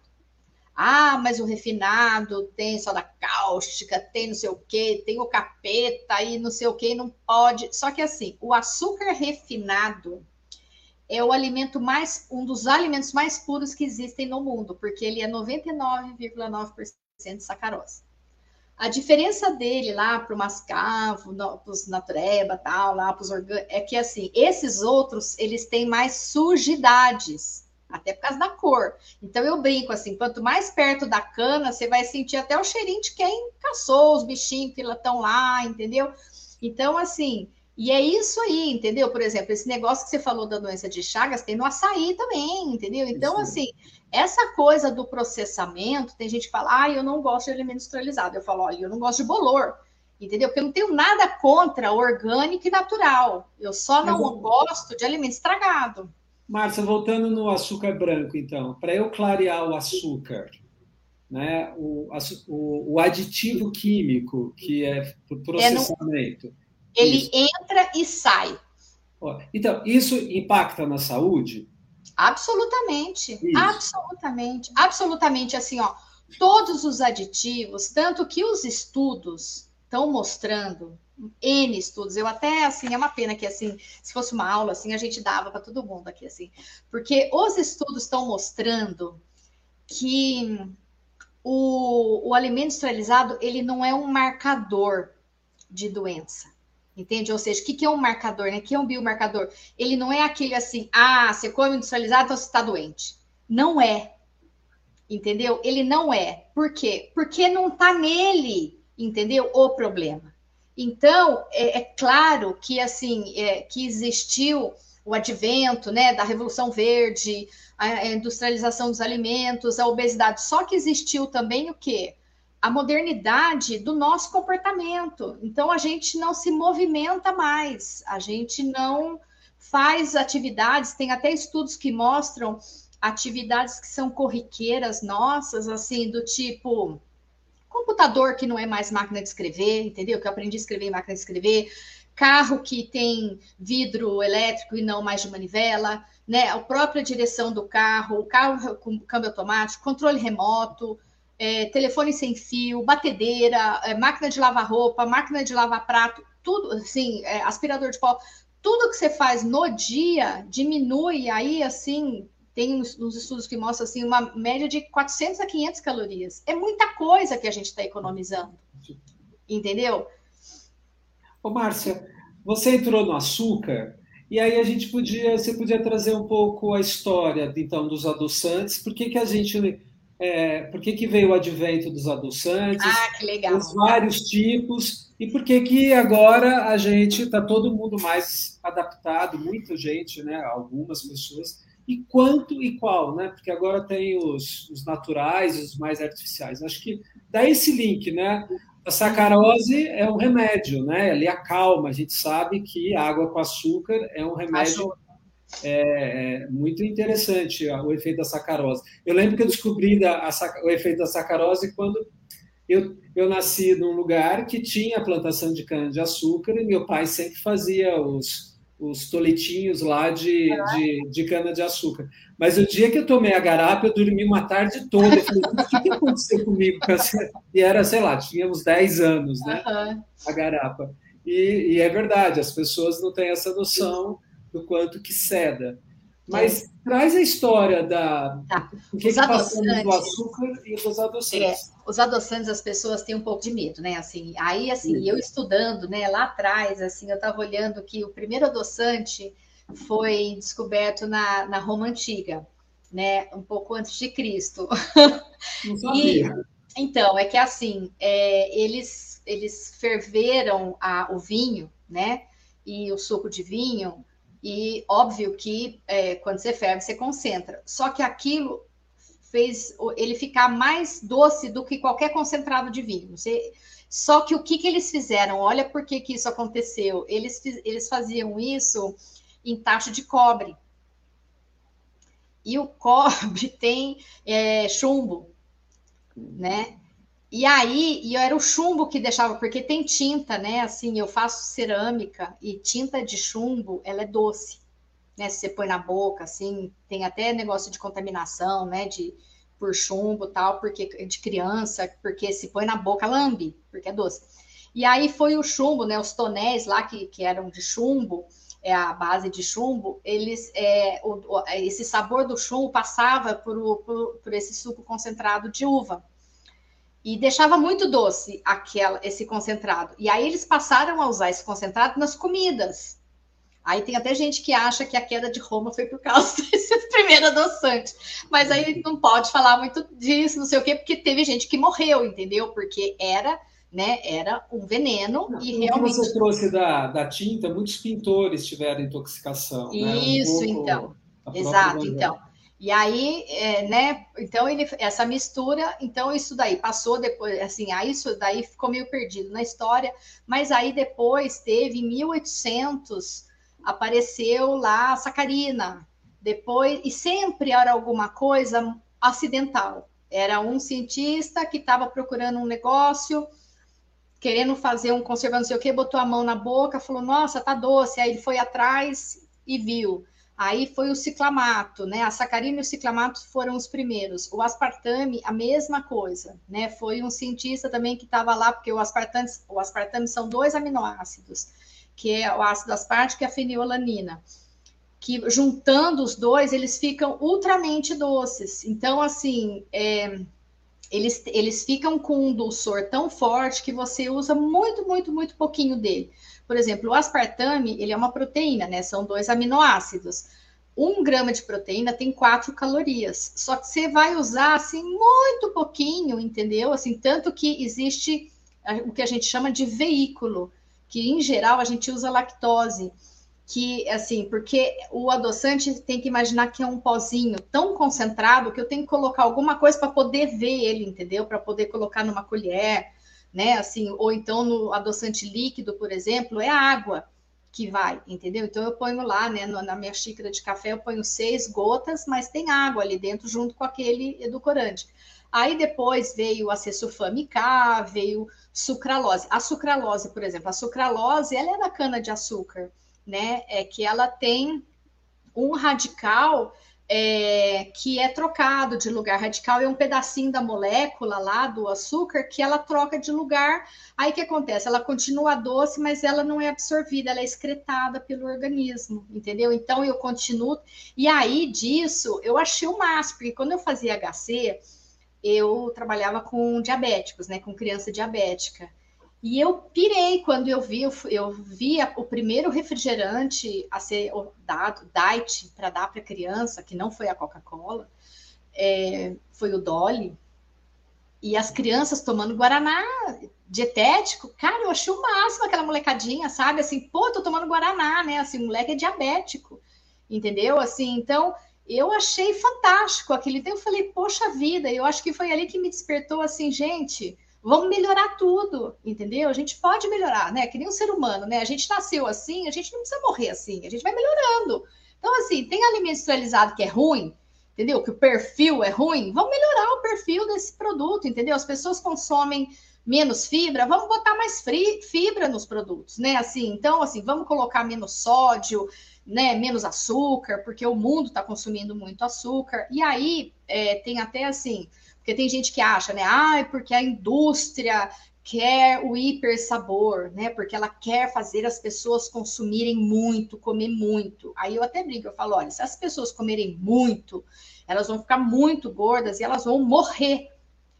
Ah, mas o refinado tem soda cáustica, tem não sei o quê, tem o capeta e não sei o quê, não pode. Só que assim, o açúcar refinado é o alimento mais, um dos alimentos mais puros que existem no mundo, porque ele é 99,9% de sacarose. A diferença dele lá para o mascavo, para os natureba, tal, lá para os orgânicos, é que assim, esses outros, eles têm mais sujidades, até por causa da cor. Então eu brinco assim, quanto mais perto da cana, você vai sentir até o cheirinho de quem caçou os bichinhos que estão lá, entendeu? Então, assim, e é isso aí, entendeu? Por exemplo, esse negócio que você falou da doença de Chagas tem no açaí também, entendeu? Então, assim, essa coisa do processamento, tem gente que fala, ah, eu não gosto de alimento industrializado. Eu falo, olha, eu não gosto de bolor, entendeu? Porque eu não tenho nada contra orgânico e natural. Eu só não Mas, gosto de alimento estragado. Márcia, voltando no açúcar branco, então, para eu clarear o açúcar, né, o, o, o, aditivo químico que é o processamento. É no, ele isso. entra e sai. Então, isso impacta na saúde? Absolutamente, Isso. absolutamente, absolutamente assim, ó. Todos os aditivos, tanto que os estudos estão mostrando, N estudos, eu até assim, é uma pena que assim, se fosse uma aula assim, a gente dava para todo mundo aqui assim, porque os estudos estão mostrando que o, o alimento industrializado ele não é um marcador de doença. Entende? Ou seja, o que, que é um marcador, né? O que é um biomarcador? Ele não é aquele assim, ah, você come industrializado, então você está doente. Não é. Entendeu? Ele não é. Por quê? Porque não está nele, entendeu? O problema. Então, é, é claro que assim, é, que existiu o advento né, da Revolução Verde, a industrialização dos alimentos, a obesidade. Só que existiu também o quê? A modernidade do nosso comportamento. Então a gente não se movimenta mais, a gente não faz atividades, tem até estudos que mostram atividades que são corriqueiras nossas, assim, do tipo computador que não é mais máquina de escrever, entendeu? Que eu aprendi a escrever em máquina de escrever, carro que tem vidro elétrico e não mais de manivela, né? A própria direção do carro, o carro com câmbio automático, controle remoto, é, telefone sem fio, batedeira, é, máquina de lavar roupa, máquina de lavar prato, tudo, assim, é, aspirador de pó, tudo que você faz no dia diminui aí, assim, tem uns, estudos que mostram, assim, uma média de 400 a 500 calorias. É muita coisa que a gente está economizando, entendeu? Ô, Márcia, você entrou no açúcar, e aí a gente podia, você podia trazer um pouco a história, então, dos adoçantes, por que que a gente é, por que, que veio o advento dos adoçantes, ah, que legal. os vários tipos, e por que, que agora a gente está todo mundo mais adaptado, muita gente, né, algumas pessoas, e quanto e qual, né? Porque agora tem os, os naturais e os mais artificiais. Acho que dá esse link, né? A sacarose é um remédio, né? Ele acalma. A gente sabe que água com açúcar é um remédio é, é, muito interessante o efeito da sacarose. Eu lembro que eu descobri da, a, o efeito da sacarose quando eu, eu nasci num lugar que tinha plantação de cana-de-açúcar e meu pai sempre fazia os, os toletinhos lá de, de, de cana-de-açúcar. Mas o dia que eu tomei a garapa, eu dormi uma tarde toda. Eu falei, o que, aconteceu comigo? E era, sei lá, tinha uns 10 anos, né? A garapa. E, e, é verdade, as pessoas não têm essa noção do quanto que ceda. Mas é. traz a história da tá. o que, os que do açúcar e dos adoçantes. É, os adoçantes as pessoas têm um pouco de medo, né? Assim, aí assim, Sim. eu estudando, né, lá atrás, assim, eu estava olhando que o primeiro adoçante foi descoberto na, na Roma antiga, né, um pouco antes de Cristo. Não sabia. E, então, é que assim, é, eles eles ferveram a, o vinho, né, e o suco de vinho e óbvio que é, quando você ferve, você concentra. Só que aquilo fez ele ficar mais doce do que qualquer concentrado de vinho. Você... Só que o que, que eles fizeram? Olha por que, que isso aconteceu. Eles, eles faziam isso em tacho de cobre. E o cobre tem é, chumbo, né? E aí, e era o chumbo que deixava, porque tem tinta, né? Assim, eu faço cerâmica e tinta de chumbo, ela é doce, né? Se você põe na boca, assim, tem até negócio de contaminação, né? De por chumbo tal, porque de criança, porque se põe na boca lambe, porque é doce. E aí foi o chumbo, né? Os tonéis lá que, que eram de chumbo, é a base de chumbo, eles, é, o, esse sabor do chumbo passava por, por, por esse suco concentrado de uva e deixava muito doce aquela, esse concentrado. E aí eles passaram a usar esse concentrado nas comidas. Aí tem até gente que acha que a queda de Roma foi por causa desse primeiro adoçante. Mas aí não pode falar muito disso, não sei o quê, porque teve gente que morreu, entendeu? Porque era, né, era um veneno não, e realmente. você trouxe da, da tinta, muitos pintores tiveram intoxicação. Isso, né? um então. Exato, então. E aí, é, né? Então ele essa mistura, então isso daí passou depois, assim, aí isso daí ficou meio perdido na história, mas aí depois teve em 1800 apareceu lá a sacarina. Depois e sempre era alguma coisa acidental. Era um cientista que estava procurando um negócio, querendo fazer um conservante, não sei o que, botou a mão na boca, falou: "Nossa, tá doce". Aí ele foi atrás e viu Aí foi o ciclamato, né? A sacarina e o ciclamato foram os primeiros. O aspartame, a mesma coisa, né? Foi um cientista também que estava lá, porque o aspartame, o aspartame são dois aminoácidos, que é o ácido aspartico e a fenilalanina. Que juntando os dois, eles ficam ultramente doces. Então, assim, é, eles, eles ficam com um dulçor tão forte que você usa muito, muito, muito pouquinho dele. Por exemplo, o aspartame, ele é uma proteína, né? São dois aminoácidos. Um grama de proteína tem quatro calorias. Só que você vai usar, assim, muito pouquinho, entendeu? Assim, tanto que existe o que a gente chama de veículo, que em geral a gente usa lactose que assim, porque o adoçante tem que imaginar que é um pozinho tão concentrado que eu tenho que colocar alguma coisa para poder ver ele, entendeu? Para poder colocar numa colher, né? Assim, ou então no adoçante líquido, por exemplo, é água que vai, entendeu? Então eu ponho lá, né, na minha xícara de café, eu ponho seis gotas, mas tem água ali dentro junto com aquele edulcorante. Aí depois veio a cesulfame K, veio sucralose. A sucralose, por exemplo, a sucralose, ela é da cana de açúcar, né? É que ela tem um radical é, que é trocado de lugar. Radical é um pedacinho da molécula lá do açúcar que ela troca de lugar. Aí o que acontece? Ela continua doce, mas ela não é absorvida, ela é excretada pelo organismo, entendeu? Então eu continuo. E aí disso eu achei o máximo, porque quando eu fazia HC, eu trabalhava com diabéticos, né? Com criança diabética. E eu pirei quando eu vi, eu vi o primeiro refrigerante a ser dado, diet, para dar para criança, que não foi a Coca-Cola. é, foi o Dolly, e as crianças tomando Guaraná dietético, cara, eu achei o máximo aquela molecadinha, sabe? Assim, pô, tô tomando Guaraná, né? Assim, o moleque é diabético, entendeu? Assim, então, eu achei fantástico aquilo. Então, eu falei, poxa vida, eu acho que foi ali que me despertou, assim, gente, vamos melhorar tudo, entendeu? A gente pode melhorar, né? Que nem um ser humano, né? A gente nasceu assim, a gente não precisa morrer assim, a gente vai melhorando. Então, assim, tem alimento industrializado que é ruim, entendeu? Que o perfil é ruim, vamos melhorar o perfil desse produto, entendeu? As pessoas consomem menos fibra, vamos botar mais fibra nos produtos, né? Assim, então, assim, vamos colocar menos sódio, né? Menos açúcar, porque o mundo está consumindo muito açúcar. E aí é, tem até assim, porque tem gente que acha, né? Ah, porque a indústria quer o hiper sabor, né? Porque ela quer fazer as pessoas consumirem muito, comer muito. Aí eu até brinco, eu falo, olha, se as pessoas comerem muito, elas vão ficar muito gordas e elas vão morrer.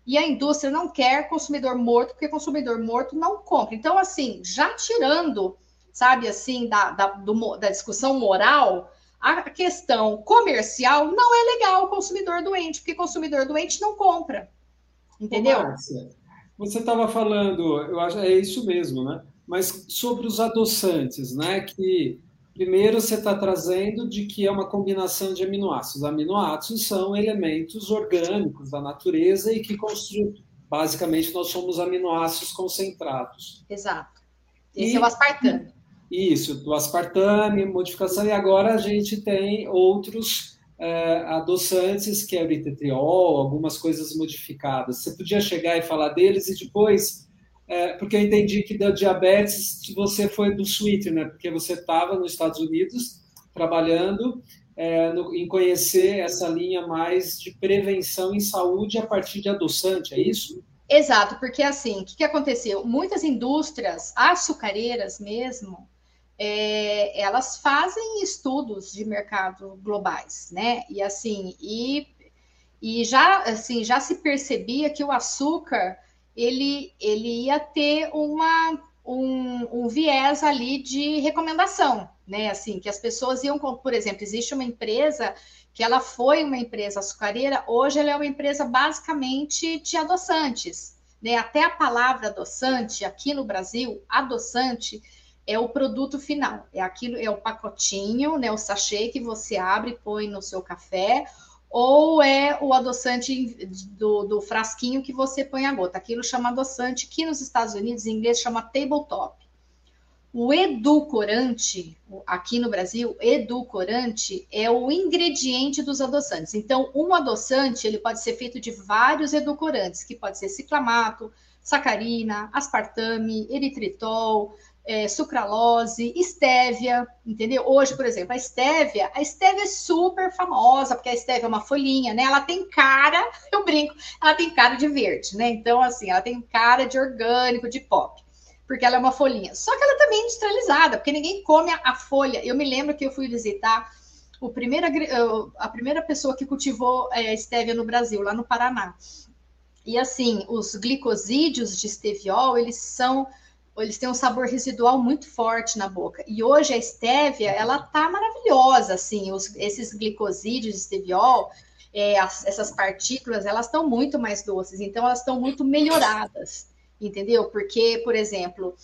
E a indústria não quer consumidor morto, porque consumidor morto não compra. Então, assim, já tirando, sabe, assim, da, da, do, da discussão moral, a questão comercial não é legal o consumidor doente, porque consumidor doente não compra. Entendeu? Márcia, você estava falando, eu acho é isso mesmo, né? Mas sobre os adoçantes, né? Que Primeiro, você está trazendo de que é uma combinação de aminoácidos. Aminoácidos são elementos orgânicos da natureza e que construem. Basicamente, nós somos aminoácidos concentrados. Exato. Esse e, é o aspartame. Isso, do aspartame, modificação. E agora a gente tem outros é, adoçantes, que é o litetriol, algumas coisas modificadas. Você podia chegar e falar deles e depois é, porque eu entendi que da diabetes você foi do sweetener, né? porque você estava nos Estados Unidos trabalhando é, no, em conhecer essa linha mais de prevenção em saúde a partir de adoçante, é isso? Exato, porque assim, o que, que aconteceu? Muitas indústrias açucareiras mesmo, é, elas fazem estudos de mercado globais, né? E assim, e, e já assim já se percebia que o açúcar ele, ele ia ter uma, um, um viés ali de recomendação, né? Assim, que as pessoas iam, por exemplo, existe uma empresa que ela foi uma empresa açucareira, hoje ela é uma empresa basicamente de adoçantes. Né? Até a palavra adoçante, aqui no Brasil, adoçante é o produto final, é aquilo, é o pacotinho, né? O sachê que você abre e põe no seu café, ou é o adoçante do, do, frasquinho que você põe a gota. Aquilo chama adoçante, que nos Estados Unidos, em inglês, chama tabletop. O edulcorante, aqui no Brasil, edulcorante é o ingrediente dos adoçantes. Então, um adoçante, ele pode ser feito de vários edulcorantes, que pode ser ciclamato, sacarina, aspartame, eritritol, é, sucralose, estévia, entendeu? Hoje, por exemplo, a estévia, a estévia é super famosa, porque a estévia é uma folhinha, né? Ela tem cara, eu brinco, ela tem cara de verde, né? Então, assim, ela tem cara de orgânico, de pop, porque ela é uma folhinha. Só que ela também é industrializada, porque ninguém come a, a folha. Eu me lembro que eu fui visitar o primeiro, a primeira pessoa que cultivou é, estévia no Brasil, lá no Paraná. E assim, os glicosídeos de esteviol, eles são eles têm um sabor residual muito forte na boca. E hoje a estévia, ela tá maravilhosa, assim, os, esses glicosídeos de esteviol, é, as, essas partículas, elas estão muito mais doces, então elas estão muito melhoradas, entendeu? Porque, por exemplo,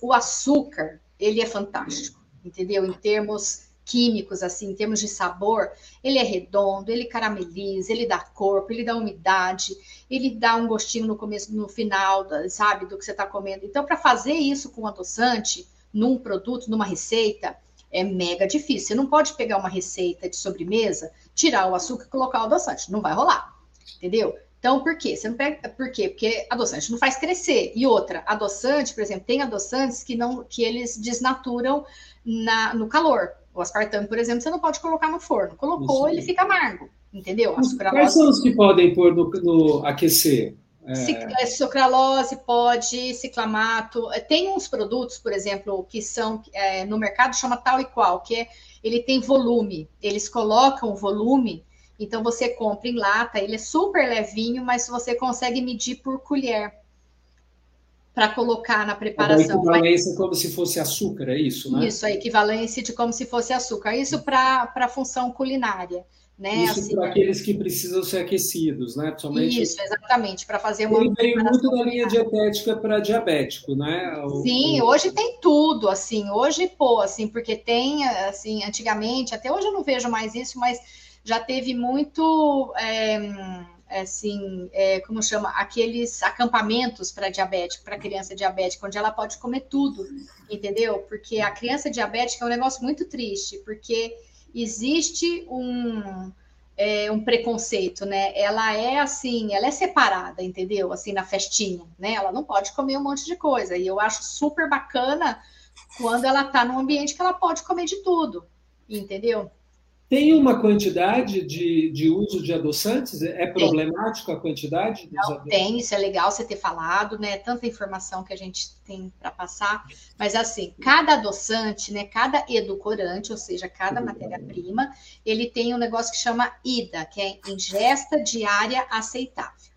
o açúcar, ele é fantástico, entendeu? Em termos químicos, assim, em termos de sabor, ele é redondo, ele carameliza, ele dá corpo, ele dá umidade, ele dá um gostinho no começo, no final, sabe, do que você está comendo. Então, para fazer isso com adoçante, num produto, numa receita, é mega difícil. Você não pode pegar uma receita de sobremesa, tirar o açúcar e colocar o adoçante. Não vai rolar, entendeu? Então, por quê? Você não pega, por quê? Porque adoçante não faz crescer. E outra, adoçante, por exemplo, tem adoçantes que não que eles desnaturam na, no calor. O aspartame, por exemplo, você não pode colocar no forno. Colocou, Isso. ele fica amargo, entendeu? A sucralose... Quais são os que podem pôr no, no aquecer? É... Sucralose pode, ciclamato. Tem uns produtos, por exemplo, que são é, no mercado chama tal e qual, que é, ele tem volume. Eles colocam volume, então você compra em lata, ele é super levinho, mas você consegue medir por colher para colocar na preparação. A equivalência como se fosse açúcar, é isso, né? Isso, a equivalência de como se fosse açúcar. Isso para a função culinária. Né? Isso assim, para aqueles que precisam ser aquecidos, né? Principalmente... Isso, exatamente, para fazer uma. Ele veio muito da linha dietética para diabético, né? O... Sim, hoje tem tudo, assim, hoje, pô, assim, porque tem, assim, antigamente, até hoje eu não vejo mais isso, mas já teve muito. É assim, é, como chama, aqueles acampamentos para diabético, para criança diabética, onde ela pode comer tudo, entendeu? Porque a criança diabética é um negócio muito triste, porque existe um, é, um preconceito, né? Ela é assim, ela é separada, entendeu? Assim, na festinha, né? Ela não pode comer um monte de coisa. E eu acho super bacana quando ela está num ambiente que ela pode comer de tudo, entendeu? Tem uma quantidade de, de uso de adoçantes? É problemático a quantidade? Não, tem, isso é legal você ter falado, né? Tanta informação que a gente tem para passar. Mas assim, cada adoçante, né? Cada edulcorante, ou seja, cada matéria-prima, ele tem um negócio que chama IDA, que é ingesta diária aceitável.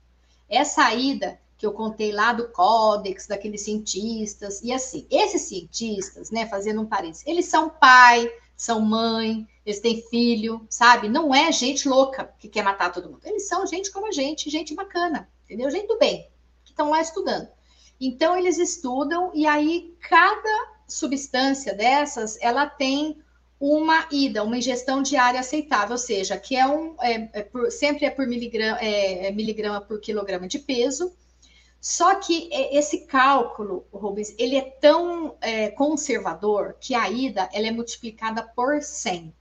Essa IDA que eu contei lá do Códex, daqueles cientistas, e assim, esses cientistas, né, fazendo um parênteses, eles são pai, são mãe, eles têm filho, sabe? Não é gente louca que quer matar todo mundo. Eles são gente como a gente, gente bacana, entendeu? Gente do bem, que estão lá estudando. Então, eles estudam e aí cada substância dessas, ela tem uma ida, uma ingestão diária aceitável, ou seja, que é um, é, é por, sempre é por miligrama, é, miligrama por quilograma de peso, só que esse cálculo, Rubens, ele é tão é, conservador que a ida ela é multiplicada por 100.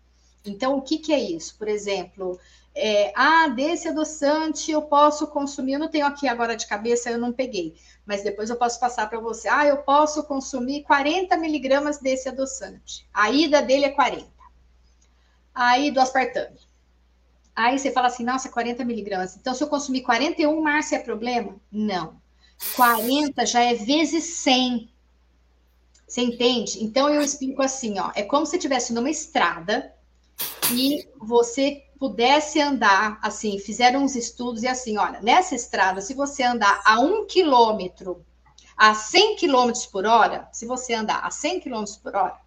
Então, o que, que é isso? Por exemplo, é, ah, desse adoçante eu posso consumir, eu não tenho aqui agora de cabeça, eu não peguei, mas depois eu posso passar para você. Ah, eu posso consumir 40 miligramas desse adoçante. A ida dele é 40. Aí do aspartame. Aí você fala assim, nossa, 40 miligramas. Então, se eu consumir 41, Márcia, é problema? Não. 40 já é vezes 100. Você entende? Então eu explico assim, ó, é como se estivesse numa estrada e você pudesse andar, assim, fizeram uns estudos e assim, olha, nessa estrada, se você andar a um quilômetro, a 100 quilômetros por hora, se você andar a 100 quilômetros por hora,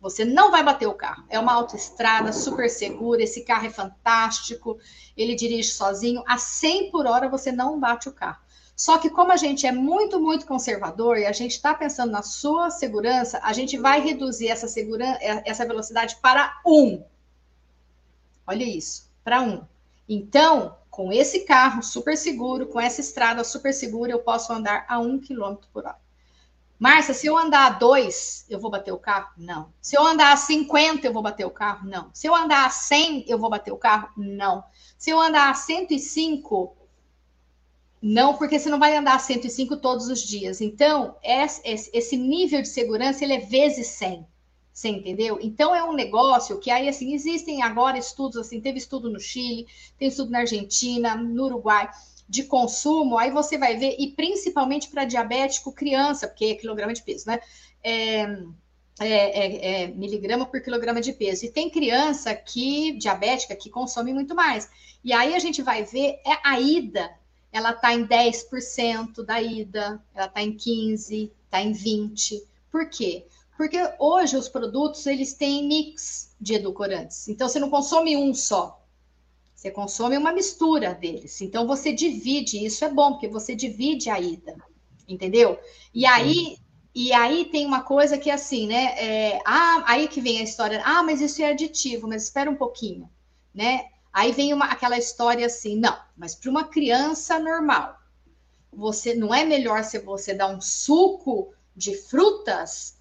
você não vai bater o carro. É uma autoestrada super segura, esse carro é fantástico, ele dirige sozinho, a 100 por hora você não bate o carro. Só que como a gente é muito, muito conservador e a gente está pensando na sua segurança, a gente vai reduzir essa, segurança, essa velocidade para um. Olha isso, para um. Então, com esse carro super seguro, com essa estrada super segura, eu posso andar a um quilômetro por hora. Márcia, se eu andar a dois, eu vou bater o carro? Não. Se eu andar a 50, eu vou bater o carro? Não. Se eu andar a 100, eu vou bater o carro? Não. Se eu andar a 105, não, porque você não vai andar a 105 todos os dias. Então, esse nível de segurança ele é vezes 100. Você entendeu? Então é um negócio que aí assim existem agora estudos assim, teve estudo no Chile, tem estudo na Argentina, no Uruguai de consumo, aí você vai ver e principalmente para diabético criança, porque é quilograma de peso, né? É, é, é, é, miligrama por quilograma de peso. E tem criança que diabética que consome muito mais. E aí a gente vai ver é a ida ela está em 10% da ida, ela está em 15%, está em 20%. Por quê? Porque hoje os produtos eles têm mix de edulcorantes. Então você não consome um só. Você consome uma mistura deles. Então você divide, isso é bom, porque você divide a ida. Entendeu? E aí, e aí tem uma coisa que é assim, né? É, ah, aí que vem a história, ah, mas isso é aditivo, mas espera um pouquinho, né? Aí vem uma, aquela história assim, não, mas para uma criança normal, você não é melhor se você dar um suco de frutas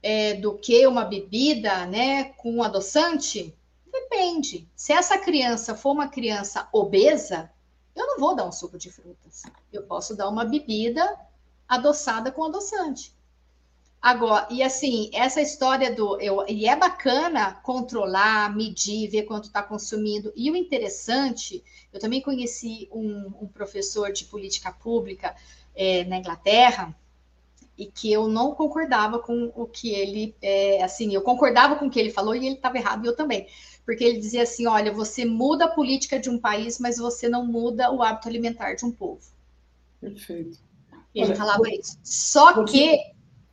é, do que uma bebida, né, com adoçante? Depende. Se essa criança for uma criança obesa, eu não vou dar um suco de frutas. Eu posso dar uma bebida adoçada com adoçante. Agora, e assim, essa história do. Eu, e é bacana controlar, medir, ver quanto está consumindo. E o interessante, eu também conheci um, um professor de política pública é, na Inglaterra, e que eu não concordava com o que ele. É, assim, eu concordava com o que ele falou e ele estava errado, e eu também. Porque ele dizia assim: olha, você muda a política de um país, mas você não muda o hábito alimentar de um povo. Perfeito. Ele falava isso. Só que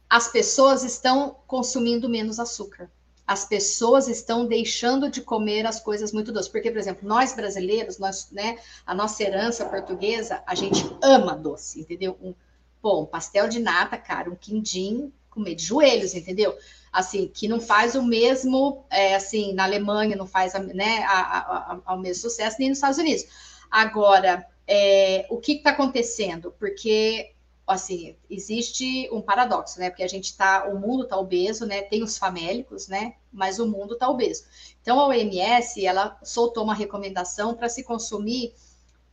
as pessoas estão consumindo menos açúcar. As pessoas estão deixando de comer as coisas muito doces. Porque, por exemplo, nós brasileiros, nós, né, a nossa herança portuguesa, a gente ama doce, entendeu? Um, pô, um pastel de nata, cara, um quindim, comer de joelhos, entendeu? Assim, que não faz o mesmo, é, assim, na Alemanha não faz né, a, a, a, o mesmo sucesso, nem nos Estados Unidos. Agora, é, o que está acontecendo? Porque assim, existe um paradoxo, né? Porque a gente tá, o mundo tá obeso, né? Tem os famélicos, né? Mas o mundo tá obeso. Então a OMS, ela soltou uma recomendação para se consumir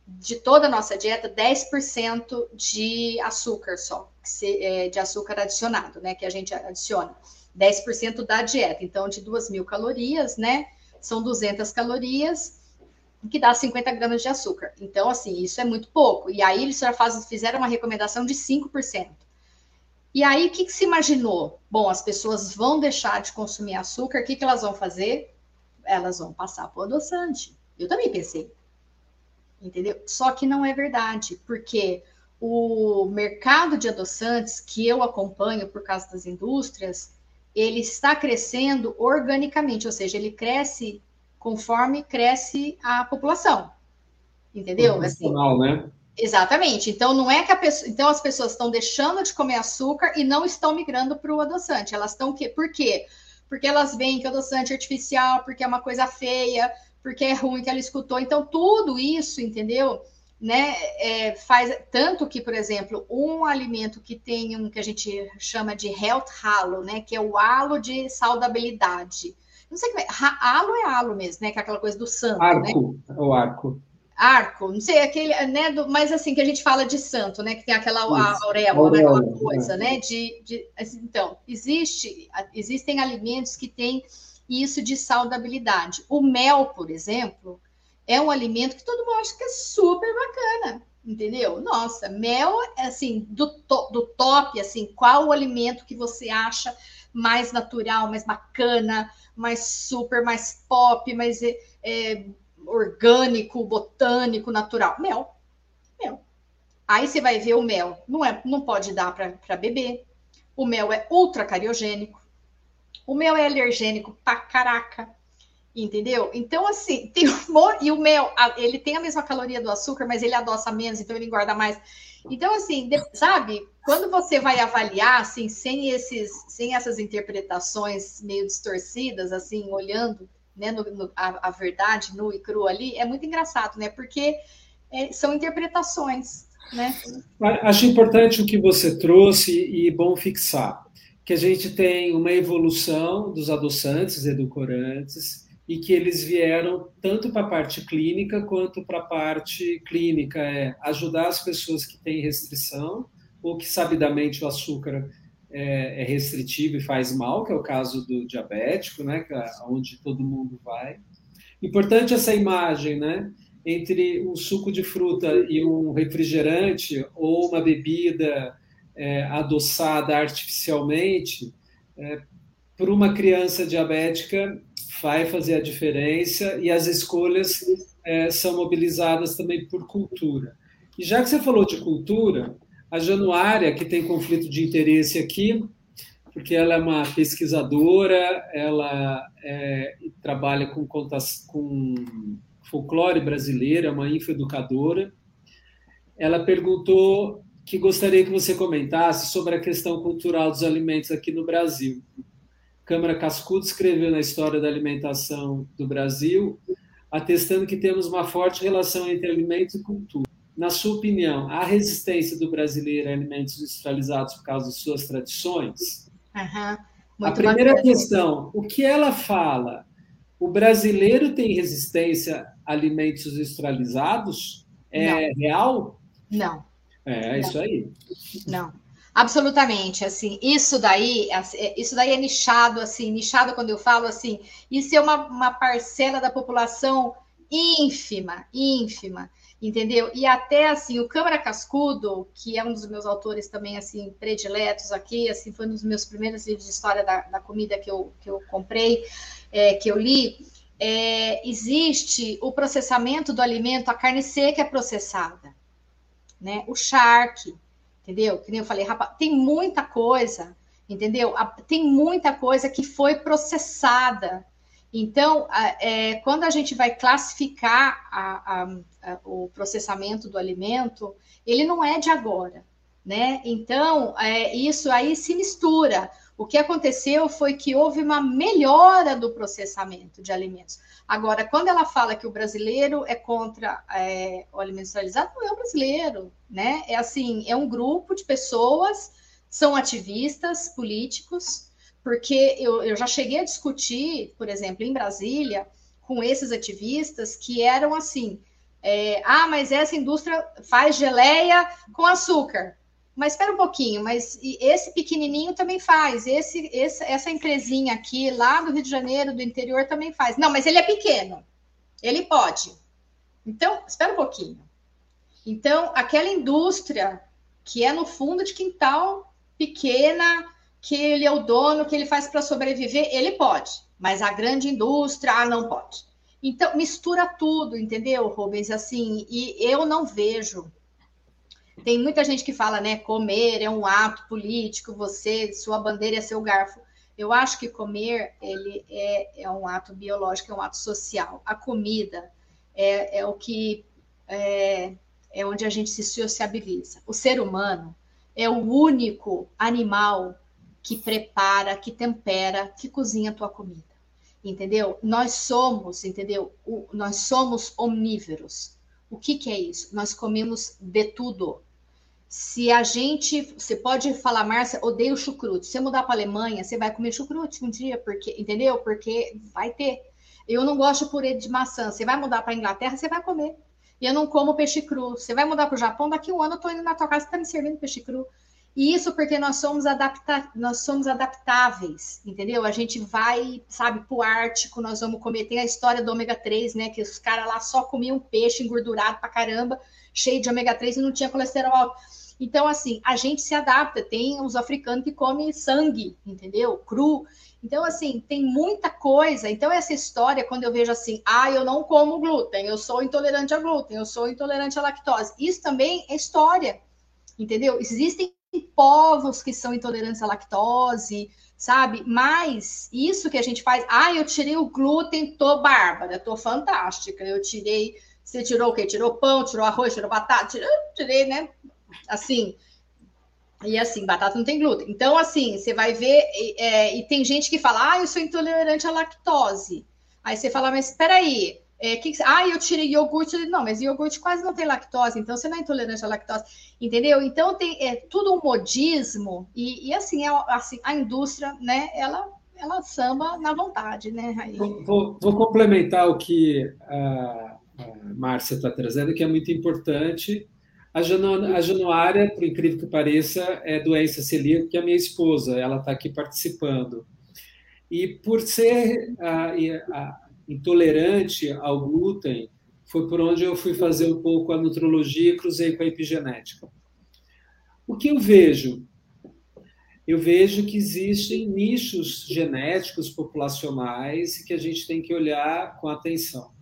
de toda a nossa dieta 10% de açúcar só, é, de açúcar adicionado, né? Que a gente adiciona. 10% da dieta. Então, de 2 mil calorias, né? São 200 calorias que dá 50 gramas de açúcar. Então, assim, isso é muito pouco. E aí eles faz, fizeram uma recomendação de 5%. E aí, o que, que, se imaginou? Bom, as pessoas vão deixar de consumir açúcar, o que, que elas vão fazer? Elas vão passar o adoçante. Eu também pensei. Entendeu? Só que não é verdade, porque o mercado de adoçantes que eu acompanho por causa das indústrias, ele está crescendo organicamente, ou seja, ele cresce conforme cresce a população. Entendeu? Assim, né? Exatamente. Então não é que a pessoa, então as pessoas estão deixando de comer açúcar e não estão migrando para o adoçante. Elas estão que por quê? Porque elas veem que o adoçante é artificial, porque é uma coisa feia, porque é ruim que ela escutou. Então tudo isso, entendeu? Né, é, faz tanto que, por exemplo, um alimento que tem um que a gente chama de health halo, né, que é o halo de saudabilidade não sei como é. Halo é halo mesmo, né? Que é aquela coisa do santo. Arco, né? o arco. Arco, não sei, aquele, né? Do, mas assim, que a gente fala de santo, né? Que tem aquela auréola, né, aquela coisa, é. né? De, de, assim, então, existe, existem alimentos que têm isso de saudabilidade. O mel, por exemplo, é um alimento que todo mundo acha que é super bacana, entendeu? Nossa, mel, assim, do, to, do top, assim, qual o alimento que você acha mais natural, mais bacana, mais super, mais pop, mais é, é, orgânico, botânico, natural. Mel. Mel. Aí você vai ver o mel. Não, é, não pode dar para beber. O mel é ultra cariogênico. O mel é alergênico pra caraca. Entendeu? Então, assim, tem um, e o mel, ele tem a mesma caloria do açúcar, mas ele adoça menos, então ele engorda mais. Então, assim, sabe, quando você vai avaliar, assim, sem, esses, sem essas interpretações meio distorcidas, assim, olhando né, no, no, a, a, verdade nu e crua ali, é muito engraçado, né? Porque é, são interpretações, né? Acho importante o que você trouxe e bom fixar, que a gente tem uma evolução dos adoçantes, edulcorantes, e que eles vieram tanto para a parte clínica quanto para a parte clínica, é ajudar as pessoas que têm restrição ou que sabidamente o açúcar é, é restritivo e faz mal, que é o caso do diabético, né, que é onde todo mundo vai. Importante essa imagem, né, entre um suco de fruta e um refrigerante ou uma bebida é, adoçada artificialmente, é, para uma criança diabética vai fazer a diferença e as escolhas é, são mobilizadas também por cultura. E já que você falou de cultura, a Januária, que tem conflito de interesse aqui, porque ela é uma pesquisadora, ela é, trabalha com, com folclore brasileiro, é uma infoeducadora. Ela perguntou que gostaria que você comentasse sobre a questão cultural dos alimentos aqui no Brasil. Câmara Cascudo escreveu na História da Alimentação do Brasil, atestando que temos uma forte relação entre alimentos e cultura. Na sua opinião, há resistência do brasileiro a alimentos industrializados por causa de suas tradições? Uhum. a primeira bacana. questão, o que ela fala? O brasileiro tem resistência a alimentos industrializados? É Não. real? Não. É, Não. isso aí. Não. Absolutamente, assim, isso daí, é, isso daí é nichado, assim, nichado quando eu falo assim, isso é uma, uma parcela da população ínfima, ínfima, entendeu? E até assim, o Câmara Cascudo, que é um dos meus autores também assim prediletos aqui, assim, foi um dos meus primeiros livros de história da, da comida que eu, que eu comprei, é, que eu li, é, existe o processamento do alimento, a carne seca é processada, né? O charque, entendeu? Que nem eu falei, rapaz, tem muita coisa, entendeu? Tem muita coisa que foi processada. Então, é, quando a gente vai classificar a, a, a, o processamento do alimento, ele não é de agora, né? Então, é, isso aí se mistura. O que aconteceu foi que houve uma melhora do processamento de alimentos. Agora, quando ela fala que o brasileiro é contra é, o alimento industrializado, não é o brasileiro, né? É assim, é um grupo de pessoas, são ativistas políticos, porque eu, eu já cheguei a discutir, por exemplo, em Brasília, com esses ativistas que eram assim: é, ah, mas essa indústria faz geleia com açúcar. Mas espera um pouquinho, mas esse pequenininho também faz, esse, esse, essa empresinha aqui, lá do Rio de Janeiro, do interior, também faz. Não, mas ele é pequeno, ele pode. Então, espera um pouquinho. Então, aquela indústria que é no fundo de quintal, pequena, que ele é o dono, que ele faz para sobreviver, ele pode. Mas a grande indústria, ah, não pode. Então, mistura tudo, entendeu, Rubens? Assim, e eu não vejo tem muita gente que fala, né, comer é um ato político, você, sua bandeira é seu garfo. Eu acho que comer ele é, é um ato biológico, é um ato social. A comida é, é o que é, é onde a gente se sociabiliza. O ser humano é o único animal que prepara, que tempera, que cozinha a tua comida. Entendeu? Nós somos, entendeu? O, nós somos omnívoros. O que, que é isso? Nós comemos de tudo se a gente, você pode falar, Márcia, odeio chucrute. Se você mudar para Alemanha, você vai comer chucrute um dia, porque, entendeu? Porque vai ter. Eu não gosto de purê de maçã. Você vai mudar para a Inglaterra, você vai comer. E eu não como peixe cru. Você vai mudar para o Japão, daqui um ano eu estou indo na tua casa, você está me servindo peixe cru. E isso porque nós somos, adapta nós somos adaptáveis, entendeu? A gente vai, sabe, pro Ártico, nós vamos comer. Tem a história do ômega 3, né? Que os caras lá só comiam peixe engordurado pra caramba, cheio de ômega 3 e não tinha colesterol alto. Então, assim, a gente se adapta. Tem os africanos que comem sangue, entendeu? Cru. Então, assim, tem muita coisa. Então, essa história, quando eu vejo assim, ah, eu não como glúten, eu sou intolerante a glúten, eu sou intolerante à lactose. Isso também é história, entendeu? Existem povos que são intolerantes à lactose, sabe? Mas isso que a gente faz, ah, eu tirei o glúten, tô bárbara, tô fantástica. Eu tirei, você tirou o quê? Tirou pão, tirou arroz, tirou batata, tirei, tirei né? Assim, e assim, batata não tem glúten. Então, assim, você vai ver, é, e tem gente que fala, ah, eu sou intolerante à lactose. Aí você fala, mas espera aí, é, que, ah, eu tirei iogurte. Não, mas iogurte quase não tem lactose, então você não é intolerante à lactose, entendeu? Então tem é, tudo um modismo, e, e assim, é, assim, a indústria, né, ela, ela samba na vontade, né? Aí... Vou, vou, complementar o que a, a Márcia está trazendo, que é muito importante, a, Janu, a Januária, por incrível que pareça, é doença celíaca, que é a minha esposa, ela está aqui participando. E por ser a, a, intolerante ao glúten, foi por onde eu fui fazer um pouco a nutrologia e cruzei com a epigenética. O que eu vejo? Eu vejo que existem nichos genéticos populacionais que a gente tem que olhar com atenção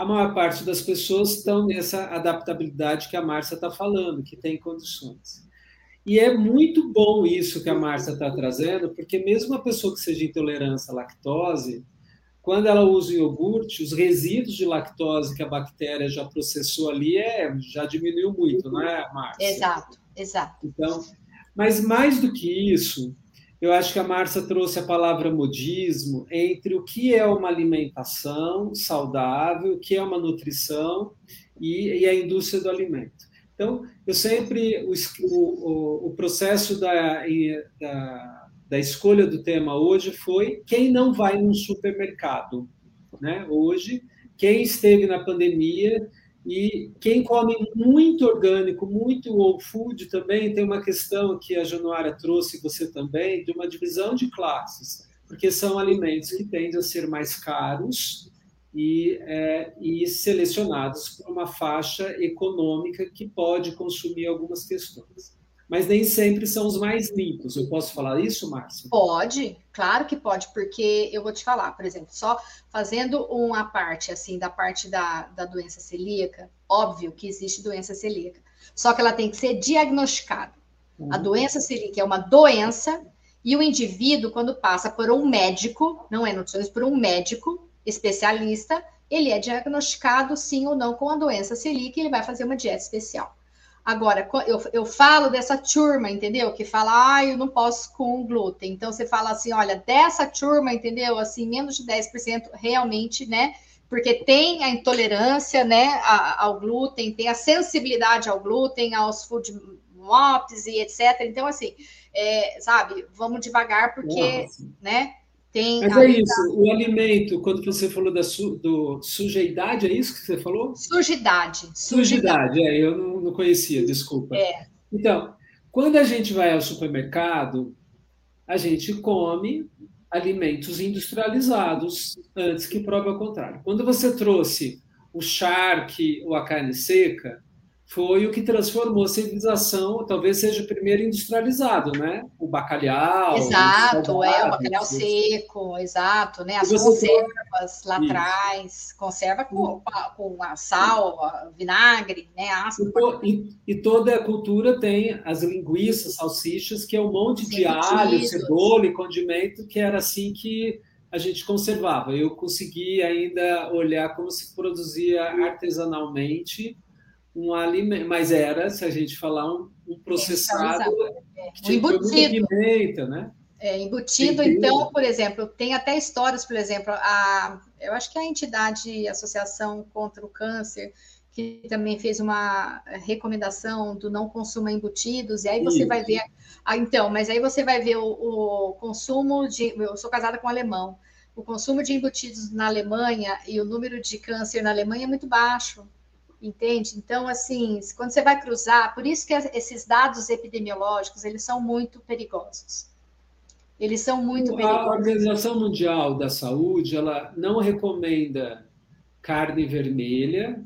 a maior parte das pessoas estão nessa adaptabilidade que a Márcia está falando, que tem condições. E é muito bom isso que a Márcia está trazendo, porque mesmo uma pessoa que seja intolerante à lactose, quando ela usa o iogurte, os resíduos de lactose que a bactéria já processou ali é, já diminuiu muito, não é, Márcia? Exato, exato. Então, mas mais do que isso, eu acho que a Márcia trouxe a palavra modismo entre o que é uma alimentação saudável, o que é uma nutrição e, e a indústria do alimento. Então, eu sempre. O, o, o processo da, da, da, escolha do tema hoje foi quem não vai num supermercado. Né? Hoje, quem esteve na pandemia e quem come muito orgânico, muito whole food também, tem uma questão que a Januária trouxe, você também, de uma divisão de classes, porque são alimentos que tendem a ser mais caros e, é, e selecionados por uma faixa econômica que pode consumir algumas questões mas nem sempre são os mais limpos. Eu posso falar isso, Márcio? Pode, claro que pode, porque eu vou te falar, por exemplo, só fazendo uma parte assim da parte da, da doença celíaca, óbvio que existe doença celíaca, só que ela tem que ser diagnosticada. Uhum. A doença celíaca é uma doença e o indivíduo, quando passa por um médico, não é nutricionista, por um médico especialista, ele é diagnosticado sim ou não com a doença celíaca e ele vai fazer uma dieta especial. Agora, eu, eu falo dessa turma, entendeu? Que fala, ah, eu não posso com glúten. Então, você fala assim, olha, dessa turma, entendeu? Assim, menos de 10% realmente, né? Porque tem a intolerância, né, ao glúten, tem a sensibilidade ao glúten, aos food MOPs e etc. Então, assim, é, sabe, vamos devagar, porque, Nossa. né? Tem Mas é isso, o alimento, quando você falou da su, do sujeidade, é isso que você falou? Sujidade. Sujidade, é, eu não, não conhecia, desculpa. É. Então, quando a gente vai ao supermercado, a gente come alimentos industrializados antes que prove ao contrário. Quando você trouxe o charque ou a carne seca, foi o que transformou a civilização, talvez seja o primeiro industrializado, né? O bacalhau. Exato, o é, o bacalhau seco, exato, né? As conservas lá atrás, conserva com, com a sal, vinagre, né? E, e, toda a cultura tem as linguiças, salsichas, que é um monte de alho, cebola e condimento, que era assim que a gente conservava. Eu consegui ainda olhar como se produzia artesanalmente um alimento, mas era, se a gente falar, um, um processado é. um embutido. Pimenta, né? É, embutido, então, por exemplo, tem até histórias, por exemplo, a, eu acho que a entidade Associação contra o Câncer, que também fez uma recomendação do não consumo embutidos, e aí você Isso. vai ver. Ah, então, mas aí você vai ver o, o, consumo de. Eu sou casada com um alemão. O consumo de embutidos na Alemanha e o número de câncer na Alemanha é muito baixo entende? Então, assim, quando você vai cruzar, por isso que esses dados epidemiológicos, eles são muito perigosos. Eles são muito perigosos. A Organização Mundial da Saúde, ela não recomenda carne vermelha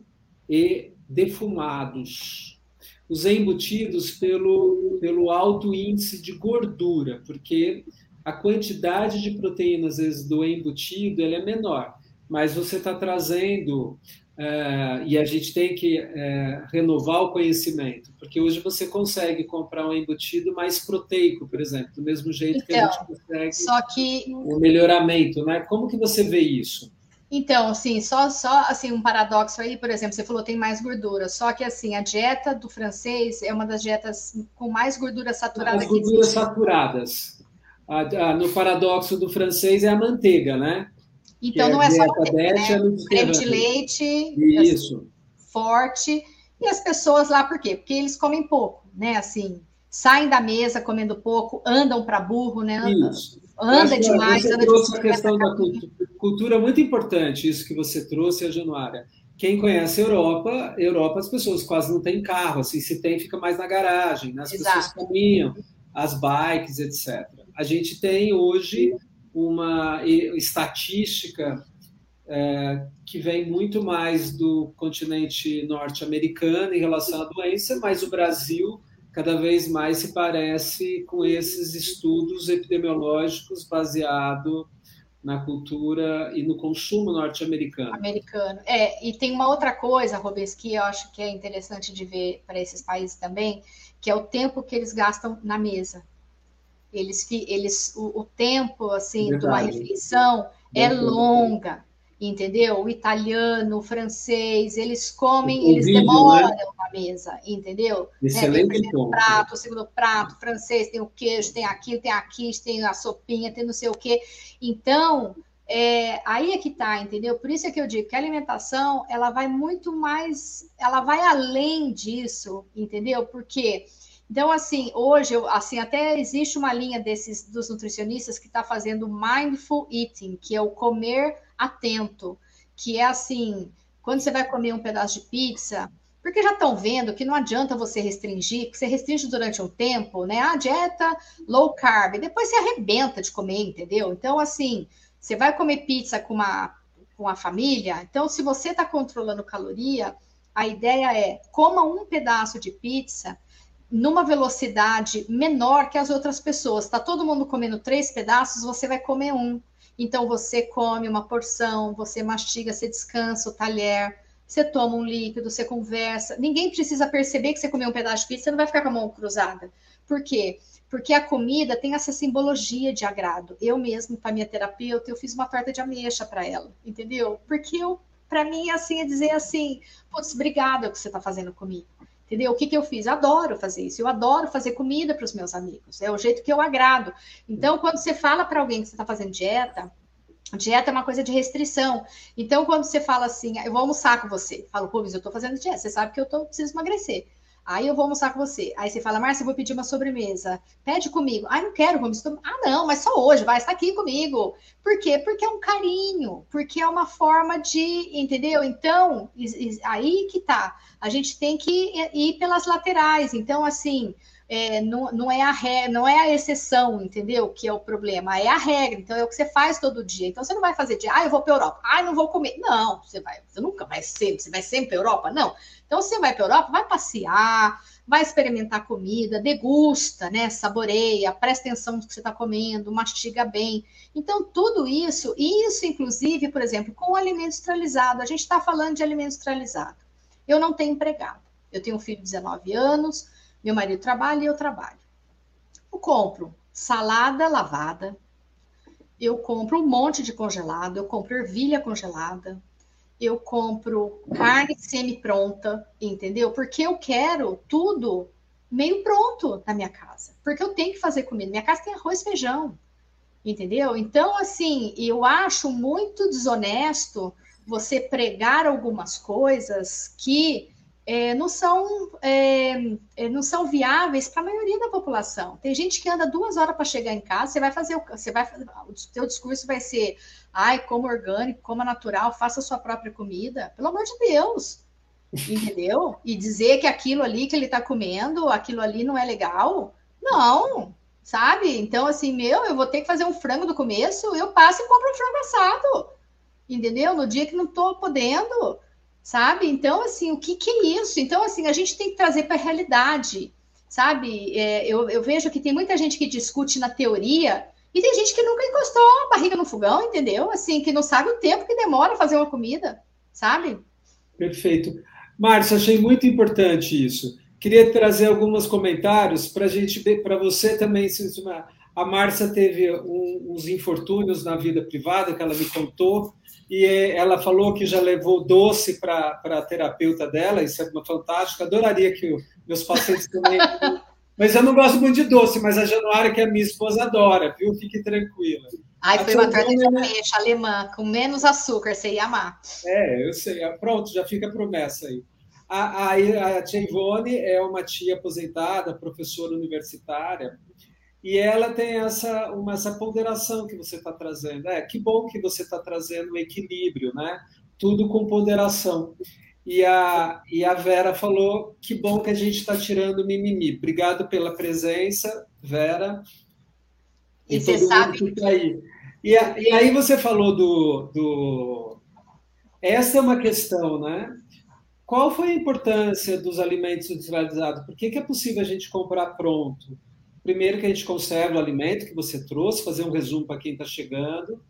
e defumados. Os embutidos pelo, pelo alto índice de gordura, porque a quantidade de proteínas, às vezes, do embutido ela é menor, mas você está trazendo é, e a gente tem que é, renovar o conhecimento, porque hoje você consegue comprar um embutido mais proteico, por exemplo, do mesmo jeito então, que a gente então, consegue só que... o melhoramento, né? Como que você vê isso? Então, assim, só, só assim, um paradoxo aí, por exemplo, você falou tem mais gordura, só que assim, a dieta do francês é uma das dietas com mais gordura saturada As gorduras saturadas. A, a, no paradoxo do francês é a manteiga, né? Então, não é só né? creme de leite Isso. forte. E as pessoas lá, por quê? Porque eles comem pouco, né? Assim, saem da mesa comendo pouco, andam para burro, né? Anda, isso. anda demais. Você anda trouxe a questão da cultura, cultura muito importante, isso que você trouxe, a Januária. Quem conhece a Europa, Europa as pessoas quase não têm carro, assim, se tem, fica mais na garagem, né? as Exato. pessoas caminham, as bikes, etc. A gente tem hoje uma estatística é, que vem muito mais do continente norte-americano em relação à doença, mas o Brasil cada vez mais se parece com esses estudos epidemiológicos baseado na cultura e no consumo norte-americano. Americano. É, e tem uma outra coisa, Robes, que eu acho que é interessante de ver para esses países também, que é o tempo que eles gastam na mesa. Eles, eles o, o tempo assim Verdade. de uma refeição é longa, entendeu? O italiano, o francês, eles comem, o eles vídeo, demoram né? na mesa, entendeu? Excelente né? Tem o prato, o segundo prato, o francês tem o queijo, tem aquilo, tem aqui, tem a sopinha, tem não sei o quê. Então, é, aí é que tá, entendeu? Por isso é que eu digo que a alimentação, ela vai muito mais, ela vai além disso, entendeu? Porque então, assim, hoje, assim, até existe uma linha desses dos nutricionistas que está fazendo mindful eating, que é o comer atento, que é assim, quando você vai comer um pedaço de pizza, porque já estão vendo que não adianta você restringir, porque você restringe durante um tempo, né? A dieta low carb, depois você arrebenta de comer, entendeu? Então, assim, você vai comer pizza com uma, com a família, então, se você está controlando caloria, a ideia é coma um pedaço de pizza numa velocidade menor que as outras pessoas. Está todo mundo comendo três pedaços, você vai comer um. Então você come uma porção, você mastiga, você descansa o talher, você toma um líquido, você conversa. Ninguém precisa perceber que você comeu um pedaço de pizza, você não vai ficar com a mão cruzada. Por quê? Porque a comida tem essa simbologia de agrado. Eu mesmo, para minha terapeuta, eu fiz uma torta de ameixa para ela, entendeu? Porque eu, para mim, assim, é dizer assim, putz, obrigada o que você está fazendo comigo. Entendeu? O que, que eu fiz? Adoro fazer isso. Eu adoro fazer comida para os meus amigos. É o jeito que eu agrado. Então, quando você fala para alguém que você está fazendo dieta, Dieta é uma coisa de restrição. Então, quando você fala assim, eu vou almoçar com você, falo, mas eu tô fazendo dieta, você sabe que eu tô, preciso emagrecer. Aí eu vou almoçar com você. Aí você fala, Márcia, eu vou pedir uma sobremesa. Pede comigo. Ah, não quero, vamos. Ah, não, mas só hoje, vai estar aqui comigo. Por quê? Porque é um carinho, porque é uma forma de, entendeu? Então, aí que tá. A gente tem que ir pelas laterais. Então, assim, é, não, não, é a re, não é a exceção, entendeu? Que é o problema, é a regra. Então é o que você faz todo dia. Então você não vai fazer de, ah, eu vou para Europa, ah, não vou comer. Não, você vai, você nunca vai sempre, você vai sempre para Europa, não. Então você vai para Europa, vai passear, vai experimentar comida, degusta, né? Saboreia, presta atenção no que você está comendo, mastiga bem. Então tudo isso, isso inclusive, por exemplo, com o alimento industrializado. A gente está falando de alimento industrializado. Eu não tenho empregado. Eu tenho um filho de 19 anos meu marido trabalha e eu trabalho. Eu compro salada lavada, eu compro um monte de congelado, eu compro ervilha congelada, eu compro carne semi-pronta, entendeu? Porque eu quero tudo meio pronto na minha casa. Porque eu tenho que fazer comida. Minha casa tem arroz e feijão, entendeu? Então, assim, eu acho muito desonesto você pregar algumas coisas que é, não, são, é, é não são viáveis para a maioria da população. Tem gente que anda duas horas para chegar em casa, você vai fazer, você vai, o seu discurso vai ser, ai, como orgânico, como natural, faça sua própria comida. Pelo amor de Deus, entendeu? E dizer que aquilo ali que ele está comendo, aquilo ali não é legal, não, sabe? Então, assim, meu, eu vou ter que fazer um frango do começo, eu passo e compro um frango assado, entendeu? No dia que não estou podendo, sabe? Então, assim, o que, que é isso? Então, assim, a gente tem que trazer para a realidade, sabe? É, eu, eu vejo que tem muita gente que discute na teoria e tem gente que nunca encostou a barriga no fogão, entendeu? Assim, que não sabe o tempo que demora fazer uma comida, sabe? Perfeito. Márcia, achei muito importante isso. Queria trazer alguns comentários para gente para você também. A Márcia teve um, uns infortúnios na vida privada que ela me contou e ela falou que já levou doce para a terapeuta dela, isso é uma fantástica. Adoraria que meus pacientes também. mas eu não gosto muito de doce, mas a Januária, que é minha esposa, adora, viu? Fique tranquila. Ai, foi uma torta de ameixa alemã, com menos açúcar, você ia amar. É, eu sei. Pronto, já fica a promessa aí. A, a, a tia Ivone é uma tia aposentada, professora universitária, e ela tem essa, uma, essa ponderação que você está trazendo. É, que bom que você está trazendo o equilíbrio, né? Tudo com ponderação. E a, e a Vera falou: que bom que a gente está tirando o mimimi. Obrigado pela presença, Vera. E, e você sabe. Que tá aí. E, a, e aí você falou do, do. Essa é uma questão, né? Qual foi a importância dos alimentos industrializados? Por que, que é possível a gente comprar pronto? Primeiro, que a gente conserva o alimento que você trouxe, fazer um resumo para quem está chegando.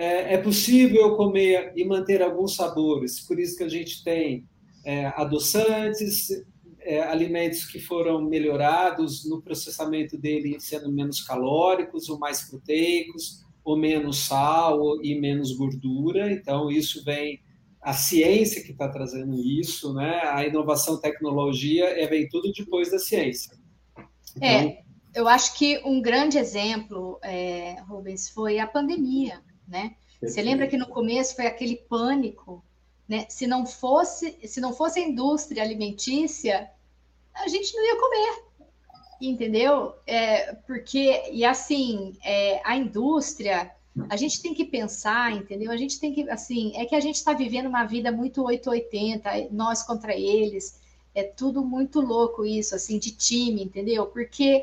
É, é, possível comer e manter alguns sabores, por isso que a gente tem é, adoçantes, é, alimentos que foram melhorados no processamento dele, sendo menos calóricos ou mais proteicos, ou menos sal e menos gordura. Então, isso vem a ciência que está trazendo isso, né? A inovação, tecnologia, é, vem tudo depois da ciência. Então, é, eu acho que um grande exemplo, é, Rubens, foi a pandemia, né? Você lembra que no começo foi aquele pânico, né? Se não fosse, se não fosse a indústria alimentícia, a gente não ia comer, entendeu? É, porque e assim, é, a indústria, a gente tem que pensar, entendeu? A gente tem que, assim, é que a gente está vivendo uma vida muito 880, nós contra eles, é tudo muito louco isso, assim, de time, entendeu? Porque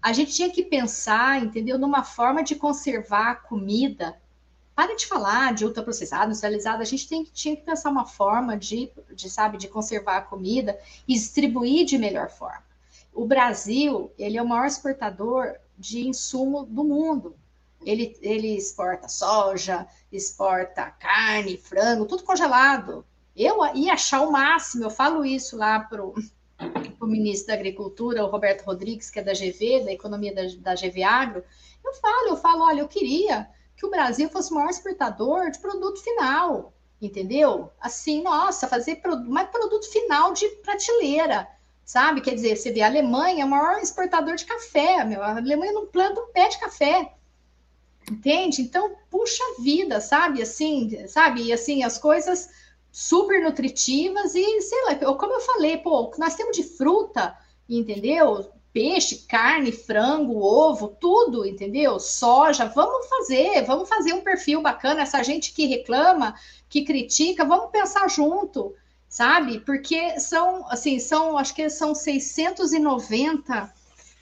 a gente tinha que pensar, entendeu, numa forma de conservar a comida. Para de falar de ultraprocessado, industrializado, a gente tem, tinha que pensar uma forma de, de, sabe, de conservar a comida e distribuir de melhor forma. O Brasil, ele é o maior exportador de insumo do mundo. Ele, ele exporta soja, exporta carne, frango, tudo congelado. Eu ia achar o máximo, eu falo isso lá pro, o ministro da Agricultura, o Roberto Rodrigues, que é da GV, da economia da, da GV Agro, eu falo, eu falo, olha, eu queria que o Brasil fosse o maior exportador de produto final, entendeu? Assim, nossa, fazer mais produto final de prateleira, sabe? Quer dizer, você vê, a Alemanha é o maior exportador de café, meu, a Alemanha não planta um pé de café, entende? Então, puxa vida, sabe? Assim, sabe? E assim, as coisas super nutritivas e, sei lá, como eu falei, pô, nós temos de fruta, entendeu? Peixe, carne, frango, ovo, tudo, entendeu? Soja, vamos fazer, vamos fazer um perfil bacana. Essa gente que reclama, que critica, vamos pensar junto, sabe? Porque são, assim, são, acho que são 690,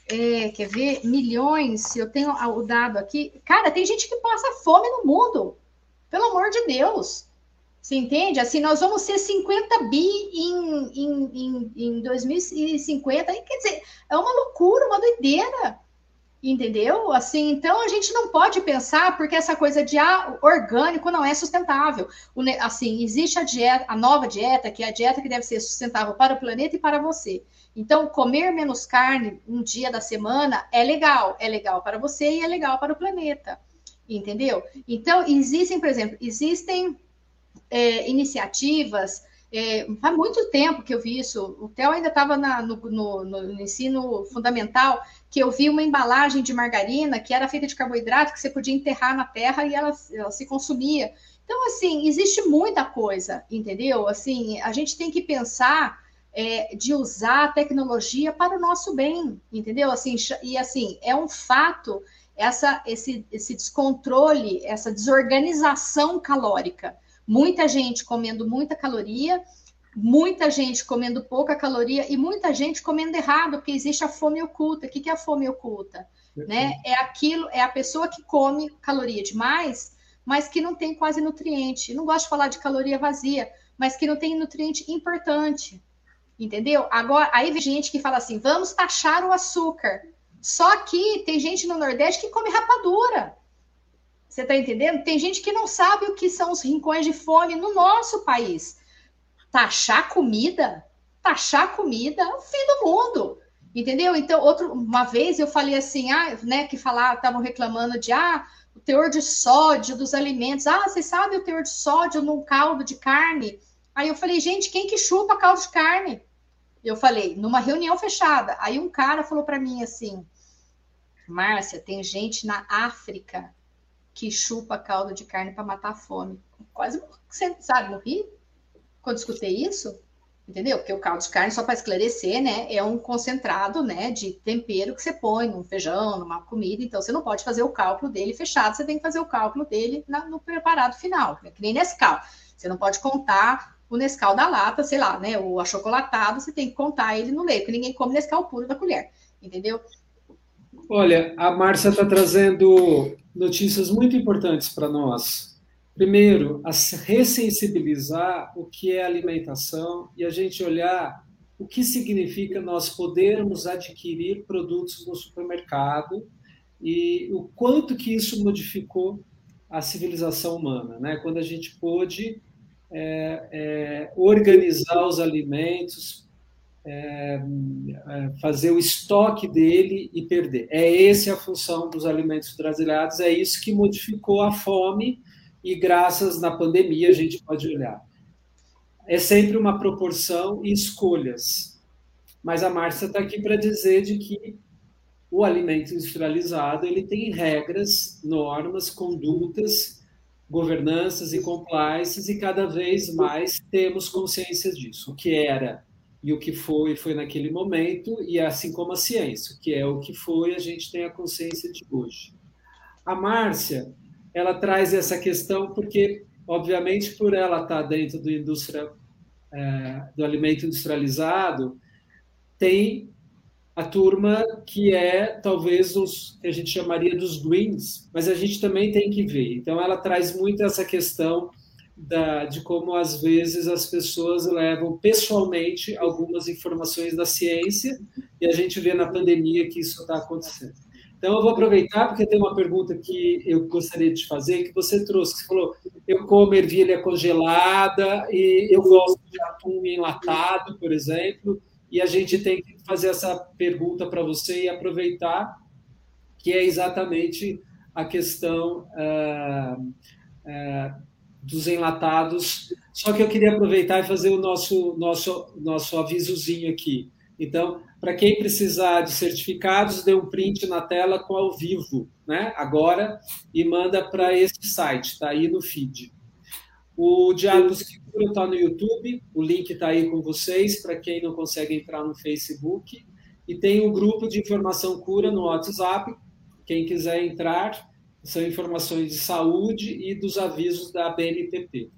é, quer ver, milhões, eu tenho o dado aqui. Cara, tem gente que passa fome no mundo, pelo amor de Deus. Você entende? Assim, nós vamos ser 50 bi em, em, em, em 2050. Quer dizer, é uma loucura, uma doideira. Entendeu? Assim, então a gente não pode pensar porque essa coisa de ah, orgânico não é sustentável. O, assim, existe a dieta, a nova dieta, que é a dieta que deve ser sustentável para o planeta e para você. Então, comer menos carne um dia da semana é legal, é legal para você e é legal para o planeta. Entendeu? Então, existem, por exemplo, existem é, iniciativas. É, faz muito tempo que eu vi isso. O Theo ainda estava no, no, no, ensino fundamental, que eu vi uma embalagem de margarina que era feita de carboidrato que você podia enterrar na terra e ela, ela se consumia. Então, assim, existe muita coisa, entendeu? Assim, a gente tem que pensar é, de usar a tecnologia para o nosso bem, entendeu? Assim, e assim, é um fato essa, esse, esse descontrole, essa desorganização calórica muita gente comendo muita caloria, muita gente comendo pouca caloria e muita gente comendo errado, porque existe a fome oculta. O que é a fome oculta? Né? É aquilo, é a pessoa que come caloria demais, mas que não tem quase nutriente. Não gosto de falar de caloria vazia, mas que não tem nutriente importante. Entendeu? Agora, aí vem gente que fala assim: vamos taxar o açúcar. Só que tem gente no Nordeste que come rapadura. Você está entendendo? Tem gente que não sabe o que são os rincões de fome no nosso país. Taxar comida, taxar comida é o fim do mundo. Entendeu? Então, outro, uma vez eu falei assim, ah, né, que falar, estavam reclamando de ah, o teor de sódio dos alimentos. Ah, vocês sabem o teor de sódio num caldo de carne? Aí eu falei, gente, quem que chupa caldo de carne? Eu falei, numa reunião fechada. Aí um cara falou para mim assim: Márcia, tem gente na África que chupa caldo de carne para matar a fome. Quase, você sabe, morri quando escutei isso, entendeu? Porque o caldo de carne, só para esclarecer, né, é um concentrado, né, de tempero que você põe num feijão, numa comida, então você não pode fazer o cálculo dele fechado, você tem que fazer o cálculo dele na, no preparado final, né, que nem Nescau. Você não pode contar o Nescau da lata, sei lá, né, o achocolatado, você tem que contar ele no leite, porque ninguém come Nescau puro da colher, entendeu? Olha, a Márcia está trazendo notícias muito importantes para nós. Primeiro, a ressensibilizar o que é alimentação e a gente olhar o que significa nós podermos adquirir produtos no supermercado e o quanto que isso modificou a civilização humana, né? Quando a gente pôde é, é, organizar os alimentos, é, é, fazer o estoque dele e perder. É essa a função dos alimentos brasileiros, é isso que modificou a fome e graças na pandemia a gente pode olhar. É sempre uma proporção e escolhas. Mas a Márcia está aqui para dizer de que o alimento industrializado ele tem regras, normas, condutas, governanças e compliances e cada vez mais temos consciência disso. O que era e o que foi foi naquele momento, e assim como a ciência, que é o que foi, a gente tem a consciência de hoje. A Márcia, ela traz essa questão porque, obviamente, por ela estar dentro do indústria é, do alimento industrializado, tem a turma que é talvez os que a gente chamaria dos greens, mas a gente também tem que ver. Então, ela traz muito essa questão da, de como às vezes as pessoas levam pessoalmente algumas informações da ciência e a gente vê na pandemia que isso está acontecendo. Então eu vou aproveitar porque tem uma pergunta que eu gostaria de fazer que você trouxe. Você falou, eu como ervilha congelada e eu gosto de atum enlatado, por exemplo, e a gente tem que fazer essa pergunta para você e aproveitar que é exatamente a questão uh, uh, dos enlatados. Só que eu queria aproveitar e fazer o nosso, nosso, nosso avisozinho aqui. Então, para quem precisar de certificados, dê um print na tela com ao vivo, né? Agora, e manda para esse site, está aí no feed. O Diálogos que Cura está no YouTube, o link está aí com vocês, para quem não consegue entrar no Facebook. E tem um grupo de informação cura no WhatsApp, quem quiser entrar, são informações de saúde e dos avisos da BNPP.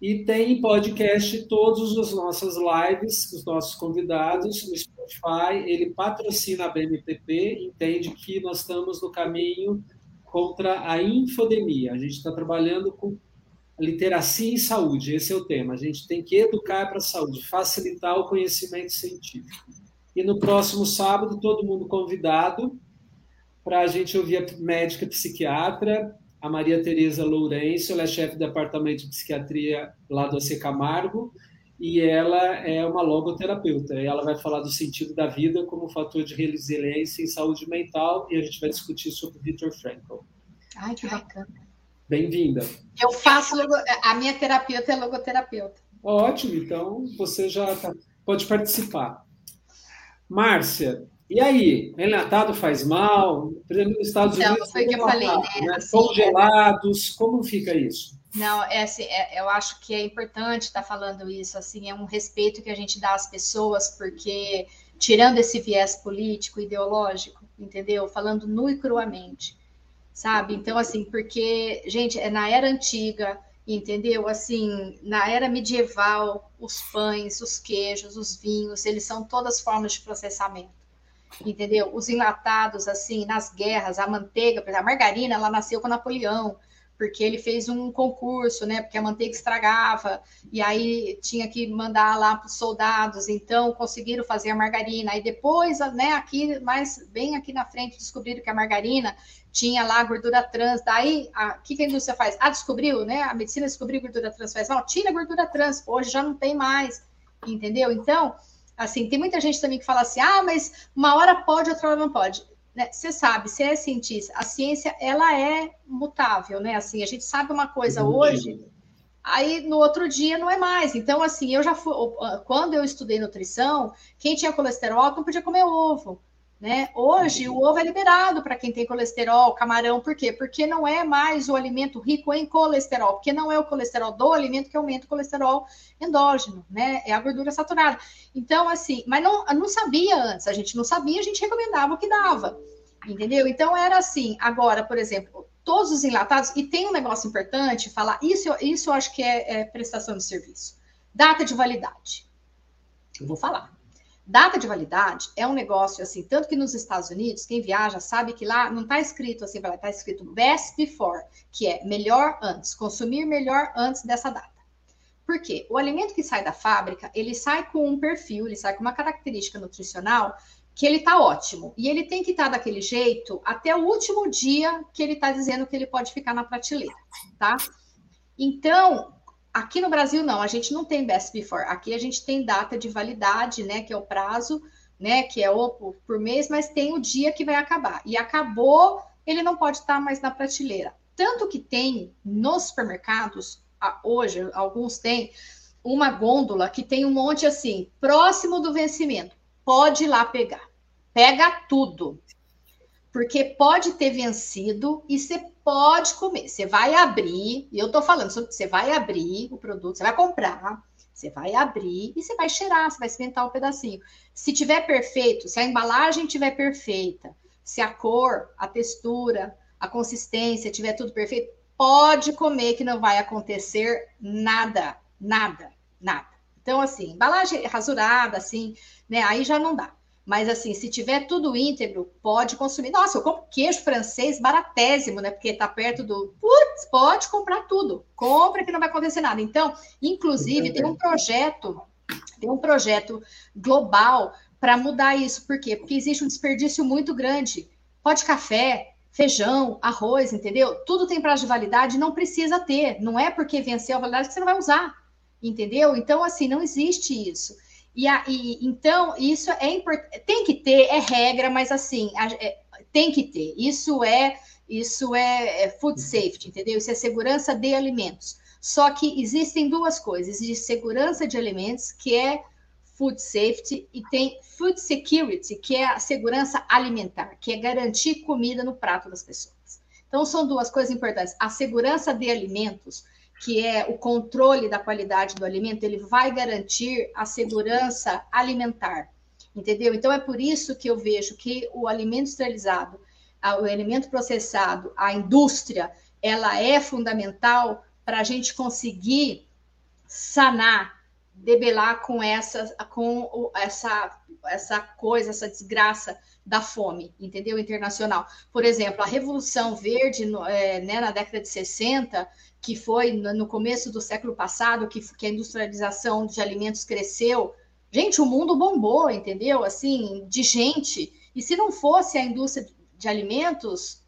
E tem podcast todas as nossas lives, os nossos convidados, no Spotify. Ele patrocina a BNPP, entende que nós estamos no caminho contra a infodemia. A gente está trabalhando com literacia em saúde, esse é o tema. A gente tem que educar para a saúde, facilitar o conhecimento científico. E no próximo sábado, todo mundo convidado para a gente ouvir a médica psiquiatra a Maria Tereza Lourenço, ela é chefe do departamento de psiquiatria lá do AC Camargo, e ela é uma logoterapeuta. E ela vai falar do sentido da vida como fator de resiliência em saúde mental, e a gente vai discutir sobre Viktor Frankl. Ai, que bacana. Bem-vinda. Eu faço, logo... a minha terapeuta é logoterapeuta. Ótimo, então você já tá... pode participar. Márcia, e aí, enlatado faz mal? Por exemplo, nos Estados Unidos. Não, foi que eu falei, né? né? Assim, Congelados, como fica isso? Não, é assim, é, eu acho que é importante estar falando isso, assim, é um respeito que a gente dá às pessoas, porque tirando esse viés político, ideológico, entendeu? Falando nu e cruamente, sabe? Então, assim, porque, gente, é na era antiga, entendeu? Assim, na era medieval, os pães, os queijos, os vinhos, eles são todas formas de processamento entendeu? Os enlatados, assim, nas guerras, a manteiga, a margarina, ela nasceu com Napoleão, porque ele fez um concurso, né? Porque a manteiga estragava, e aí tinha que mandar lá para os soldados, então conseguiram fazer a margarina. Aí depois, né, aqui, mais bem aqui na frente, descobriram que a margarina tinha lá gordura trans. Daí, o que, que a indústria faz? Ah, descobriu, né? A medicina descobriu gordura trans, faz mal, tira a gordura trans, hoje já não tem mais, entendeu? Então, Assim, tem muita gente também que fala assim, ah, mas uma hora pode, outra hora não pode. Né? Você sabe, você é cientista, a ciência, ela é mutável, né? Assim, a gente sabe uma coisa hoje, aí no outro dia não é mais. Então, assim, eu já fui, quando eu estudei nutrição, quem tinha colesterol não podia comer ovo. Né? Hoje, o ovo é liberado para quem tem colesterol, camarão, por quê? Porque não é mais o alimento rico em colesterol, porque não é o colesterol do alimento que aumenta o colesterol endógeno, né? É a gordura saturada. Então, assim, mas não, não sabia antes, a gente não sabia, a gente recomendava o que dava, entendeu? Então, era assim. Agora, por exemplo, todos os enlatados, e tem um negócio importante falar, isso, isso eu acho que é, é prestação de serviço. Data de validade. Eu vou falar. Data de validade é um negócio assim, tanto que nos Estados Unidos, quem viaja sabe que lá não está escrito assim, está escrito best before, que é melhor antes, consumir melhor antes dessa data. Por quê? O alimento que sai da fábrica, ele sai com um perfil, ele sai com uma característica nutricional que ele está ótimo. E ele tem que estar tá daquele jeito até o último dia que ele está dizendo que ele pode ficar na prateleira, tá? Então, Aqui no Brasil, não, a gente não tem best before. Aqui a gente tem data de validade, né? Que é o prazo, né? Que é o por, mês, mas tem o dia que vai acabar. E acabou, ele não pode estar mais na prateleira. Tanto que tem nos supermercados, hoje, alguns têm, uma gôndola que tem um monte assim, próximo do vencimento. Pode ir lá pegar. Pega tudo. Porque pode ter vencido e você pode comer. Você vai abrir, e eu tô falando você vai abrir o produto, você vai comprar, você vai abrir e você vai cheirar, você vai experimentar um pedacinho. Se tiver perfeito, se a embalagem tiver perfeita, se a cor, a textura, a consistência tiver tudo perfeito, pode comer que não vai acontecer nada, nada, nada. Então, assim, embalagem rasurada, assim, né? Aí já não dá. Mas assim, se tiver tudo íntegro, pode consumir. Nossa, eu compro queijo francês baratésimo, né? Porque tá perto do. Putz, pode comprar tudo. Compra que não vai acontecer nada. Então, inclusive, tem um projeto, tem um projeto global para mudar isso. Por quê? Porque existe um desperdício muito grande. Pode café, feijão, arroz, entendeu? Tudo tem prazo de validade, não precisa ter. Não é porque venceu a validade que você não vai usar, entendeu? Então, assim, não existe isso. E, a, então isso é importante, tem que ter, é regra, mas assim, é, tem que ter. Isso é isso é, é food safety, entendeu? Isso é segurança de alimentos. Só que existem duas coisas: existe segurança de alimentos, que é food safety, e tem food security, que é a segurança alimentar, que é garantir comida no prato das pessoas. Então, são duas coisas importantes. A segurança de alimentos, que é o controle da qualidade do alimento, ele vai garantir a segurança alimentar, entendeu? Então, é por isso que eu vejo que o alimento esterilizado, o alimento processado, a indústria, ela é fundamental para a gente conseguir sanar, debelar com essa, com essa, essa coisa, essa desgraça da fome, entendeu? Internacional. Por exemplo, a Revolução Verde, é, né, na década de 60, que foi no começo do século passado, que, que a industrialização de alimentos cresceu. Gente, o mundo bombou, entendeu? Assim, de gente. E se não fosse a indústria de alimentos,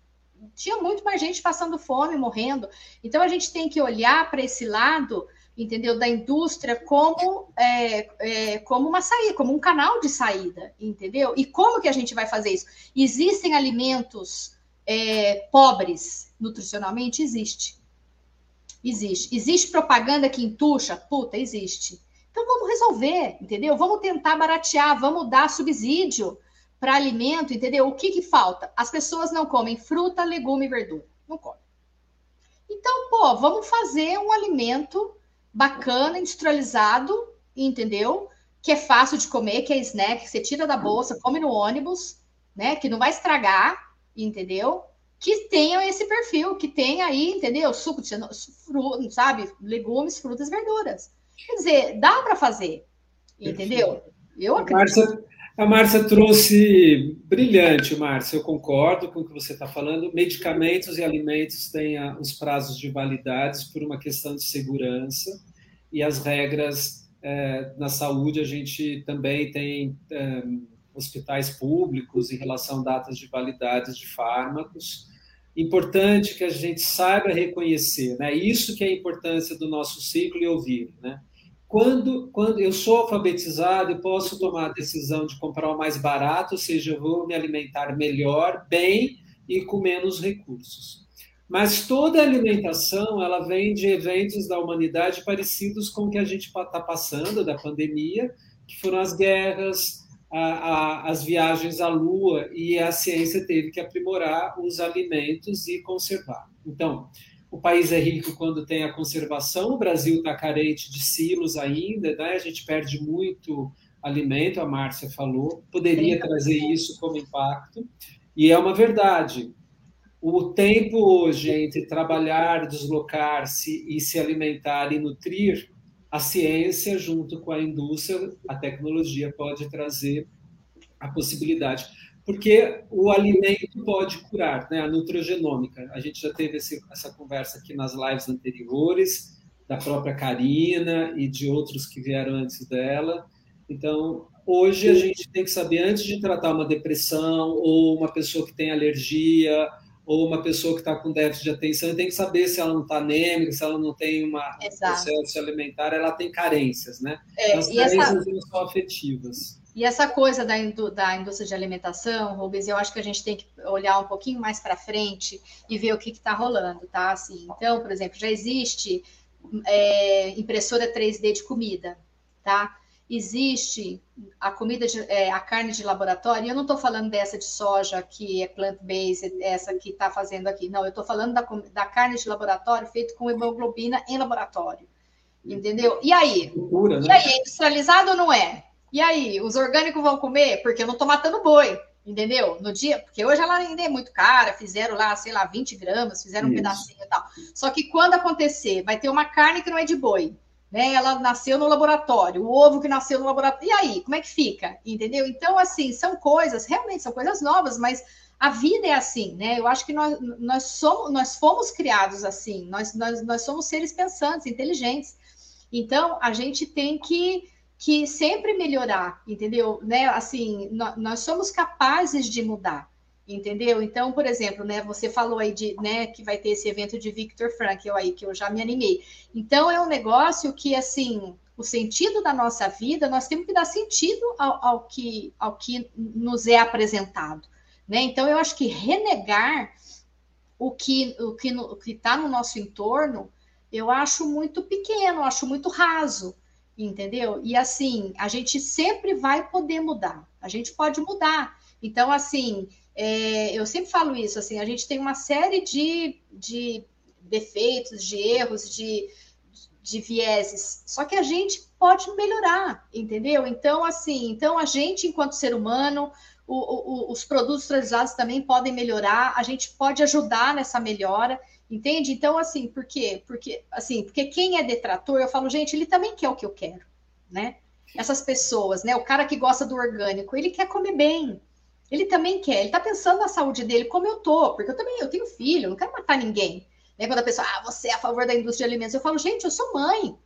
tinha muito mais gente passando fome, morrendo. Então a gente tem que olhar para esse lado, entendeu, da indústria como é, é, como uma saída, como um canal de saída, entendeu? E como que a gente vai fazer isso? Existem alimentos é, pobres nutricionalmente? Existe. Existe. Existe propaganda que entuxa? Puta, existe. Então vamos resolver, entendeu? Vamos tentar baratear, vamos dar subsídio para alimento, entendeu? O que, que falta? As pessoas não comem fruta, legume e verdura. Não comem. Então, pô, vamos fazer um alimento bacana, industrializado, entendeu? Que é fácil de comer, que é snack, que você tira da bolsa, come no ônibus, né? Que não vai estragar, entendeu? Que tenha esse perfil, que tenha aí, entendeu? Suco de fruta, sabe? Legumes, frutas, verduras. Quer dizer, dá para fazer, entendeu? Eu acredito. A Márcia trouxe brilhante, Márcia, eu concordo com o que você está falando. Medicamentos e alimentos têm os prazos de validades por uma questão de segurança e as regras é, na saúde a gente também tem é, hospitais públicos em relação a datas de validades de fármacos. Importante que a gente saiba reconhecer, né? Isso que é a importância do nosso ciclo e ouvir, né? Quando, quando eu sou alfabetizado e posso tomar a decisão de comprar o mais barato, ou seja, eu vou me alimentar melhor, bem e com menos recursos. Mas toda alimentação ela vem de eventos da humanidade parecidos com o que a gente está passando da pandemia, que foram as guerras, a, a, as viagens à Lua e a ciência teve que aprimorar os alimentos e conservar. Então, o país é rico quando tem a conservação, o Brasil está carente de silos ainda, né? a gente perde muito alimento, a Márcia falou, poderia trazer isso como impacto, e é uma verdade. O tempo hoje entre trabalhar, deslocar-se e se alimentar e nutrir, a ciência, junto com a indústria, a tecnologia pode trazer a possibilidade porque o alimento pode curar, né? A nutrogenômica. A gente já teve esse, essa conversa aqui nas lives anteriores, da própria Karina e de outros que vieram antes dela. Então, hoje a gente tem que saber, antes de tratar uma depressão, ou uma pessoa que tem alergia, ou uma pessoa que está com déficit de atenção, tem que saber se ela não está anêmica, se ela não tem uma processo alimentar, ela tem carências, né? É, As carências essa... não são afetivas. E essa coisa da, da indústria de alimentação, Rubens, eu acho que a gente tem que olhar um pouquinho mais para frente e ver o que está rolando, tá? Assim, então, por exemplo, já existe é, impressora 3D de comida, tá? Existe a comida, de, é, a carne de laboratório, eu não estou falando dessa de soja que é plant-based, essa que está fazendo aqui, não, eu estou falando da, da carne de laboratório feita com hemoglobina em laboratório, entendeu? E aí? Pura, né? E aí, é industrializado ou não é? E aí, os orgânicos vão comer? Porque eu não tô matando boi, entendeu? No dia, porque hoje ela ainda é muito cara, fizeram lá, sei lá, 20 gramas, fizeram Isso. um pedacinho e tal. Só que quando acontecer, vai ter uma carne que não é de boi, né? Ela nasceu no laboratório, o ovo que nasceu no laboratório. E aí, como é que fica? Entendeu? Então, assim, são coisas, realmente são coisas novas, mas a vida é assim, né? Eu acho que nós, nós, somos, nós fomos criados assim, nós, nós, nós somos seres pensantes, inteligentes. Então, a gente tem que que sempre melhorar, entendeu? Né? Assim, nós, somos capazes de mudar, entendeu? Então, por exemplo, né, você falou aí de, né, que vai ter esse evento de Victor Frankl aí, que eu já me animei. Então, é um negócio que, assim, o sentido da nossa vida, nós temos que dar sentido ao, ao que, ao que nos é apresentado. Né? Então, eu acho que renegar o que o que está no nosso entorno, eu acho muito pequeno, acho muito raso, entendeu? E assim, a gente sempre vai poder mudar, a gente pode mudar. Então, assim, é, eu sempre falo isso, assim, a gente tem uma série de, de defeitos, de erros, de, de vieses, só que a gente pode melhorar, entendeu? Então, assim, então a gente, enquanto ser humano, o, o, os produtos tradicionais também podem melhorar, a gente pode ajudar nessa melhora, entende? Então, assim, por quê? Porque, assim, porque quem é detrator, eu falo, gente, ele também quer o que eu quero, né? Essas pessoas, né? O cara que gosta do orgânico, ele quer comer bem, ele também quer, ele tá pensando na saúde dele, como eu tô, porque eu também, eu tenho filho, eu não quero matar ninguém. Né? Quando a pessoa, ah, você é a favor da indústria de alimentos, eu falo, gente, eu sou mãe,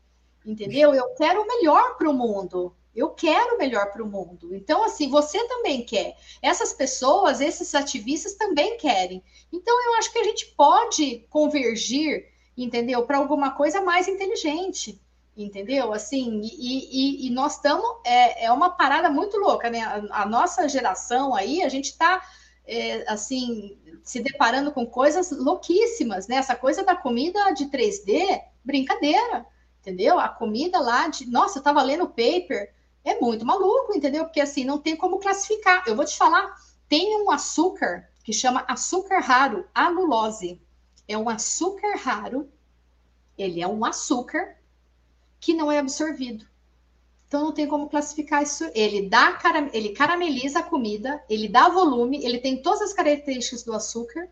entendeu? Eu quero o melhor para o mundo. Eu quero melhor para o mundo. Então, assim, você também quer. Essas pessoas, esses ativistas também querem. Então, eu acho que a gente pode convergir, entendeu? Para alguma coisa mais inteligente entendeu? Assim, e, e, e nós estamos, é, é uma parada muito louca, né? A, a nossa geração aí, a gente está, é, assim, se deparando com coisas louquíssimas, né? Essa coisa da comida de 3D, brincadeira, entendeu? A comida lá de. Nossa, eu estava lendo o paper, é muito maluco, entendeu? Porque assim, não tem como classificar. Eu vou te falar, tem um açúcar que chama açúcar raro, alulose. É um açúcar raro, ele é um açúcar que não é absorvido. Então não tem como classificar isso. Ele dá ele carameliza a comida, ele dá volume, ele tem todas as características do açúcar,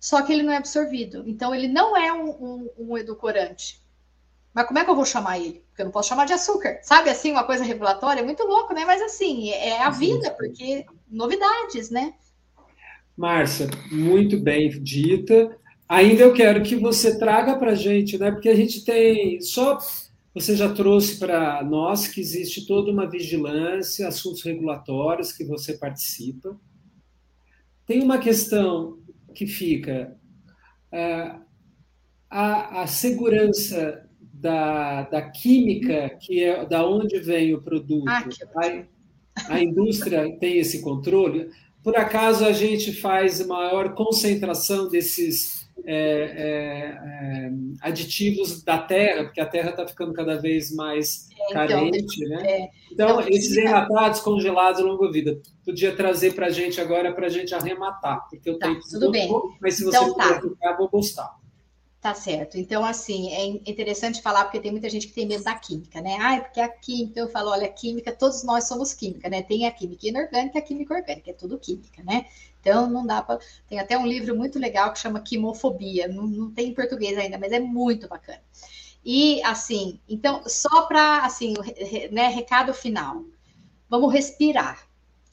só que ele não é absorvido. Então ele não é um, um, um edulcorante. Mas como é que eu vou chamar ele? Porque eu não posso chamar de açúcar. Sabe assim, uma coisa regulatória? É muito louco, né? Mas assim, é a vida, porque novidades, né? Márcia, muito bem dita. Ainda eu quero que você traga para a gente, né? Porque a gente tem só você já trouxe para nós que existe toda uma vigilância, assuntos regulatórios que você participa. Tem uma questão que fica é, a, a segurança da, da química, que é da onde vem o produto. Ah, a, a indústria tem esse controle. Por acaso a gente faz maior concentração desses é, é, é, aditivos da terra, porque a terra está ficando cada vez mais é, então, carente, né? É. Então, então, esses enlatados congelados longa vida, podia trazer para a gente agora para a gente arrematar, porque eu tá, tenho tudo bem. mas se você então, puder tá. ficar, vou gostar. Tá certo. Então, assim, é interessante falar, porque tem muita gente que tem medo da química, né? Ah, porque a química, eu falo, olha, química, todos nós somos química, né? Tem a química inorgânica a química orgânica, é tudo química, né? Então, não dá para. Tem até um livro muito legal que chama Quimofobia, não, não tem em português ainda, mas é muito bacana. E, assim, então, só para, assim, né, recado final. Vamos respirar,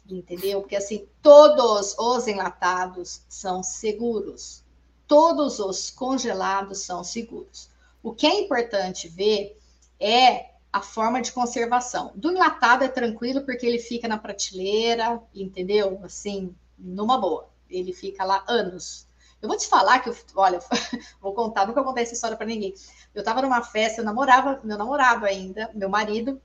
entendeu? Porque, assim, todos os enlatados são seguros todos os congelados são seguros. O que é importante ver é a forma de conservação. Do enlatado é tranquilo porque ele fica na prateleira, entendeu? Assim, numa boa. Ele fica lá anos. Eu vou te falar que, eu, olha, vou contar, nunca contei essa história para ninguém. Eu estava numa festa, eu namorava, meu namorado ainda, meu marido,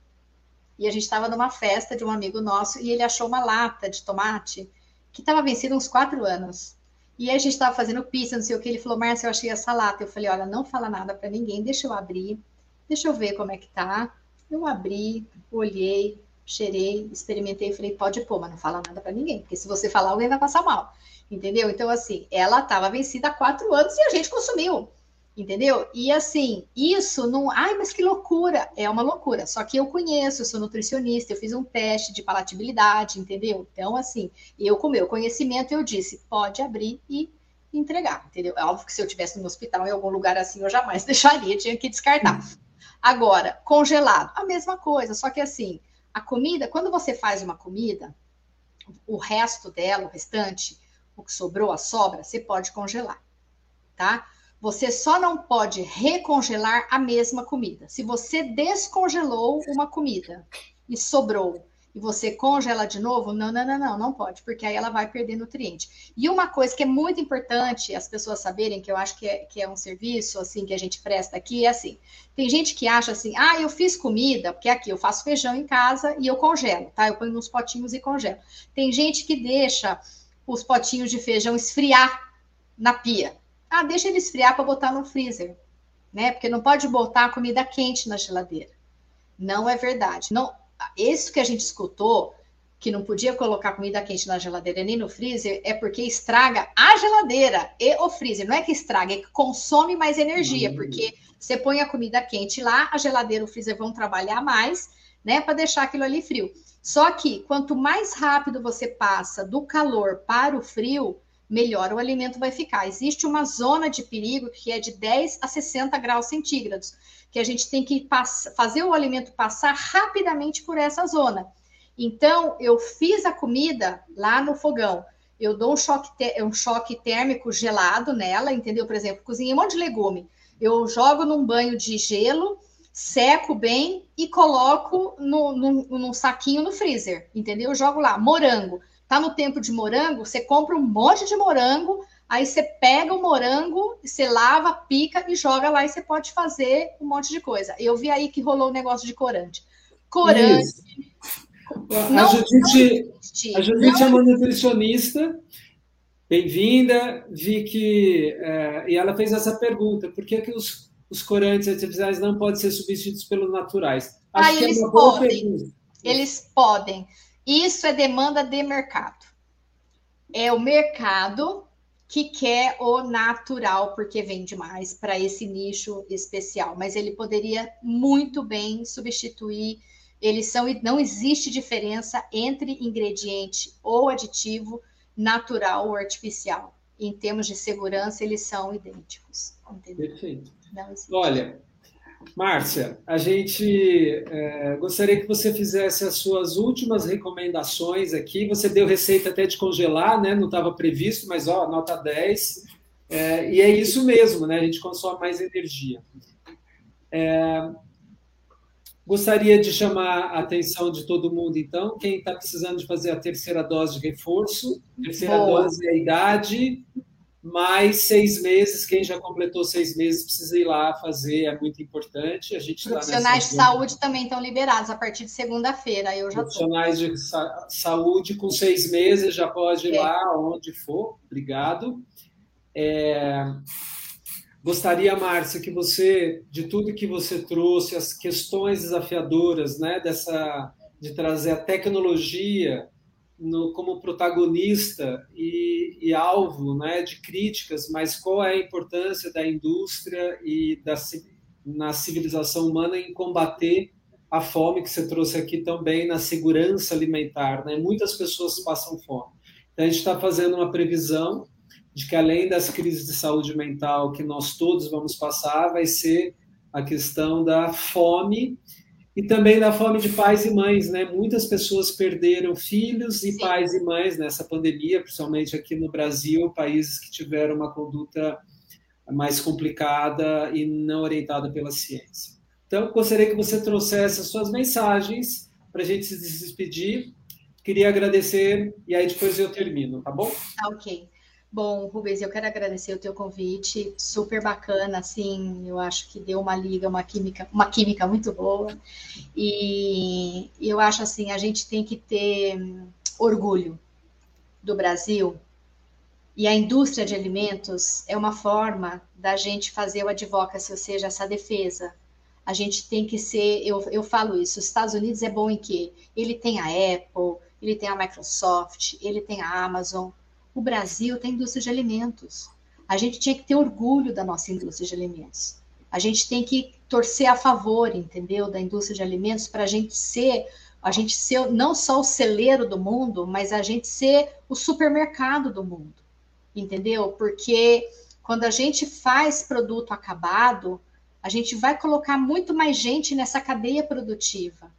e a gente estava numa festa de um amigo nosso e ele achou uma lata de tomate que estava vencida uns quatro anos. E a gente estava fazendo pizza, não sei o que. Ele falou, Márcia, eu achei essa lata. Eu falei, olha, não fala nada para ninguém, deixa eu abrir, deixa eu ver como é que tá. Eu abri, olhei, cheirei, experimentei, falei, pode pôr, mas não fala nada para ninguém, porque se você falar, alguém vai passar mal. Entendeu? Então, assim, ela estava vencida há quatro anos e a gente consumiu entendeu? E assim, isso não. Ai, mas que loucura! É uma loucura. Só que eu conheço, eu sou nutricionista, eu fiz um teste de palatabilidade, entendeu? Então, assim, eu, com meu conhecimento, eu disse: pode abrir e entregar, entendeu? É óbvio que se eu tivesse no hospital, em algum lugar assim, eu jamais deixaria, tinha que descartar. Agora, congelado, a mesma coisa, só que assim, a comida, quando você faz uma comida, o resto dela, o restante, o que sobrou, a sobra, você pode congelar, tá? Você só não pode recongelar a mesma comida. Se você descongelou uma comida e sobrou e você congela de novo, não, não, não, não, não pode, porque aí ela vai perder nutriente. E uma coisa que é muito importante as pessoas saberem, que eu acho que é, que é um serviço assim que a gente presta aqui, é assim: tem gente que acha assim, ah, eu fiz comida, porque aqui eu faço feijão em casa e eu congelo, tá? Eu ponho nos potinhos e congelo. Tem gente que deixa os potinhos de feijão esfriar na pia. Ah, deixa ele esfriar para botar no freezer, né? Porque não pode botar comida quente na geladeira. Não é verdade. Não, isso que a gente escutou, que não podia colocar comida quente na geladeira nem no freezer, é porque estraga a geladeira e o freezer. Não é que estraga, é que consome mais energia, uhum. porque você põe a comida quente lá, a geladeira e o freezer vão trabalhar mais, né, para deixar aquilo ali frio. Só que quanto mais rápido você passa do calor para o frio, melhor o alimento vai ficar. Existe uma zona de perigo que é de 10 a 60 graus centígrados que a gente tem que fazer o alimento passar rapidamente por essa zona. Então, eu fiz a comida lá no fogão, eu dou um choque, um choque térmico gelado nela, entendeu? Por exemplo, cozinhei um monte de legume, eu jogo num banho de gelo, seco bem e coloco no, no, num saquinho no freezer, entendeu? Eu jogo lá, morango. Tá no tempo de morango, você compra um monte de morango, Aí você pega o morango, você lava, pica e joga lá e você pode fazer um monte de coisa. Eu vi aí que rolou o um negócio de corante. Corante. Isso. Não, a Judite, a Judite é uma nutricionista. Bem-vinda. Vi que. É, e ela fez essa pergunta: por que, que os, os corantes artificiais não podem ser substituídos pelos naturais? Acho ah, eles é podem. Eles podem. Isso é demanda de mercado. É o mercado que quer o natural, porque vende mais para esse nicho especial, mas ele poderia muito bem substituir. Eles são não existe diferença entre ingrediente ou aditivo natural ou artificial. Em termos de segurança, eles são idênticos. Entendeu? Perfeito. Olha, Márcia, a gente é, gostaria que você fizesse as suas últimas recomendações aqui. Você deu receita até de congelar, né? Não estava previsto, mas ó, nota 10. É, e é isso mesmo, né? A gente consome mais energia. É, gostaria de chamar a atenção de todo mundo, então, quem está precisando de fazer a terceira dose de reforço, terceira Boa. dose é a idade, mais seis meses, quem já completou seis meses precisa ir lá fazer, é muito importante. A gente tá Profissionais tá de saúde também estão liberados a partir de segunda-feira. Eu já Profissionais tô. de sa saúde com seis meses já pode ir é. lá onde for. Obrigado. É... Gostaria, Márcia, que você, de tudo que você trouxe, as questões desafiadoras, né, dessa de trazer a tecnologia no, como protagonista e, e, alvo né, de críticas, mas qual é a importância da indústria e da, na civilização humana em combater a fome que você trouxe aqui também na segurança alimentar. Né? Muitas pessoas passam fome. Então, a gente está fazendo uma previsão de que, além das crises de saúde mental que nós todos vamos passar, vai ser a questão da fome e também da fome de pais e mães, né? Muitas pessoas perderam filhos e Sim. pais e mães nessa pandemia, principalmente aqui no Brasil, países que tiveram uma conduta mais complicada e não orientada pela ciência. Então, gostaria que você trouxesse as suas mensagens para a gente se despedir. Queria agradecer e aí depois eu termino, tá bom? Tá ok. Bom, Rubens, eu quero agradecer o teu convite, super bacana, assim, eu acho que deu uma liga, uma química, uma química muito boa. E eu acho assim, a gente tem que ter orgulho do Brasil. E a indústria de alimentos é uma forma da gente fazer o advocacy, ou seja, essa defesa. A gente tem que ser, eu, eu falo isso, os Estados Unidos é bom em quê? Ele tem a Apple, ele tem a Microsoft, ele tem a Amazon, o Brasil tem indústria de alimentos. A gente tinha que ter orgulho da nossa indústria de alimentos. A gente tem que torcer a favor, entendeu, da indústria de alimentos para a gente ser, a gente ser não só o celeiro do mundo, mas a gente ser o supermercado do mundo, entendeu? Porque quando a gente faz produto acabado, a gente vai colocar muito mais gente nessa cadeia produtiva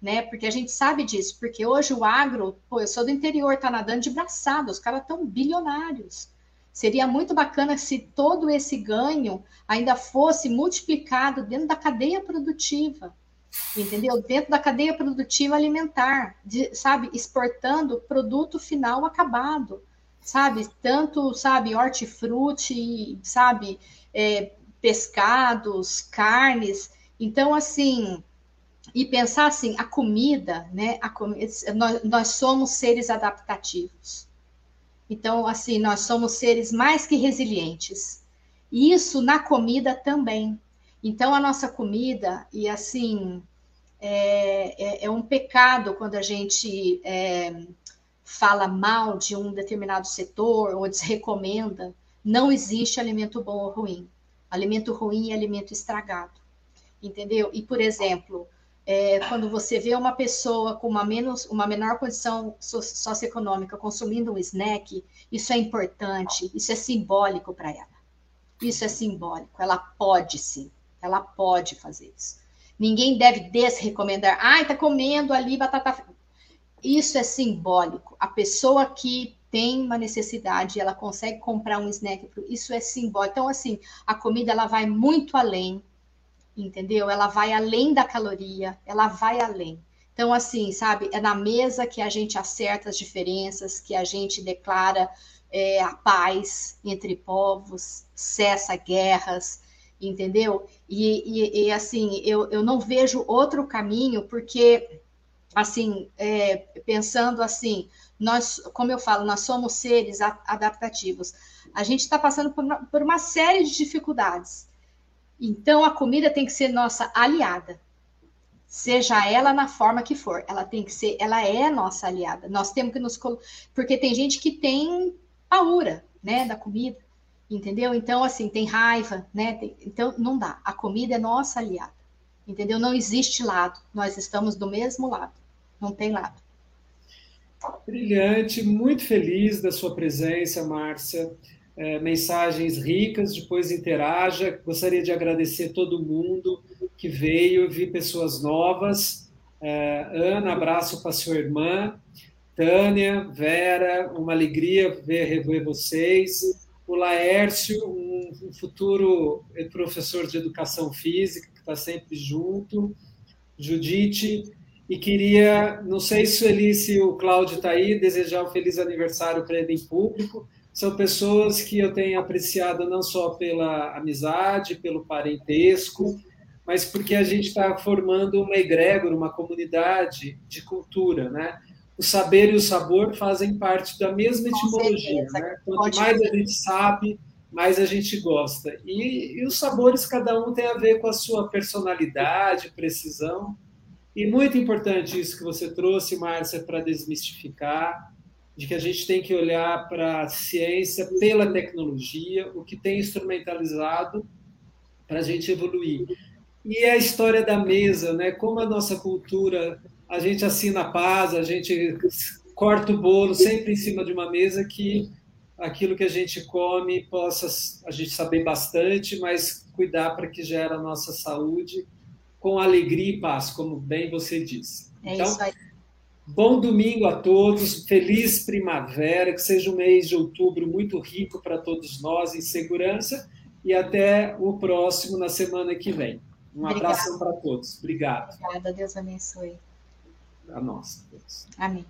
né? Porque a gente sabe disso, porque hoje o agro, pô, eu sou do interior, tá nadando de braçada, os caras estão bilionários. Seria muito bacana se todo esse ganho ainda fosse multiplicado dentro da cadeia produtiva. entendeu? Dentro da cadeia produtiva alimentar, de, sabe, exportando produto final acabado, sabe? Tanto, sabe, hortifruti, sabe, é, pescados, carnes. Então, assim, e pensar assim, a comida, né? A com... nós, nós somos seres adaptativos. Então, assim, nós somos seres mais que resilientes. E isso na comida também. Então, a nossa comida, e assim, é, é, é um pecado quando a gente é, fala mal de um determinado setor ou desrecomenda. Não existe alimento bom ou ruim. Alimento ruim é alimento estragado. Entendeu? E, por exemplo, é, quando você vê uma pessoa com uma, menos, uma menor condição socioeconômica consumindo um snack, isso é importante, isso é simbólico para ela. Isso é simbólico, ela pode sim, ela pode fazer isso. Ninguém deve desrecomendar, ai, tá comendo ali batata. Isso é simbólico. A pessoa que tem uma necessidade, ela consegue comprar um snack, isso é simbólico. Então, assim, a comida ela vai muito além entendeu? Ela vai além da caloria, ela vai além. Então, assim, sabe, é na mesa que a gente acerta as diferenças, que a gente declara é, a paz entre povos, cessa guerras, entendeu? E, e, e, assim, eu, eu não vejo outro caminho, porque, assim, é, pensando assim, nós, como eu falo, nós somos seres adaptativos. A gente está passando por uma, por uma série de dificuldades então a comida tem que ser nossa aliada. Seja ela na forma que for, ela tem que ser, ela é nossa aliada. Nós temos que nos porque tem gente que tem paura, né, da comida, entendeu? Então assim, tem raiva, né? Tem... então não dá. A comida é nossa aliada. Entendeu? Não existe lado. Nós estamos do mesmo lado. Não tem lado. Brilhante, muito feliz da sua presença, Márcia é, mensagens ricas, depois interaja. Gostaria de agradecer todo mundo que veio, vi pessoas novas. É, Ana, abraço para sua irmã. Tânia, Vera, uma alegria ver rever vocês. O Laércio, um, futuro professor de educação física, que está sempre junto. Judite, e queria, não sei se ele, se o Cláudio está aí, desejar um feliz aniversário para ele em público são pessoas que eu tenho apreciado não só pela amizade, pelo parentesco, mas porque a gente está formando uma egrégora, uma comunidade de cultura, né? O saber e o sabor fazem parte da mesma etimologia, né? Quanto mais a gente sabe, mais a gente gosta. E, e os sabores, cada um tem a ver com a sua personalidade, precisão. E muito importante isso que você trouxe, Márcia, para desmistificar de que a gente tem que olhar para a ciência pela tecnologia, o que tem instrumentalizado para a gente evoluir. E a história da mesa, né? Como a nossa cultura, a gente assina a paz, a gente corta o bolo sempre em cima de uma mesa que aquilo que a gente come possa a gente saber bastante, mas cuidar para que gere a nossa saúde com alegria e paz, como bem você disse. É então, isso aí. Bom domingo a todos, feliz primavera, que seja um mês de outubro muito rico para todos nós em segurança e até o próximo na semana que vem. Um abraço para todos. Obrigado. Obrigada, Deus abençoe. A nós. Amém.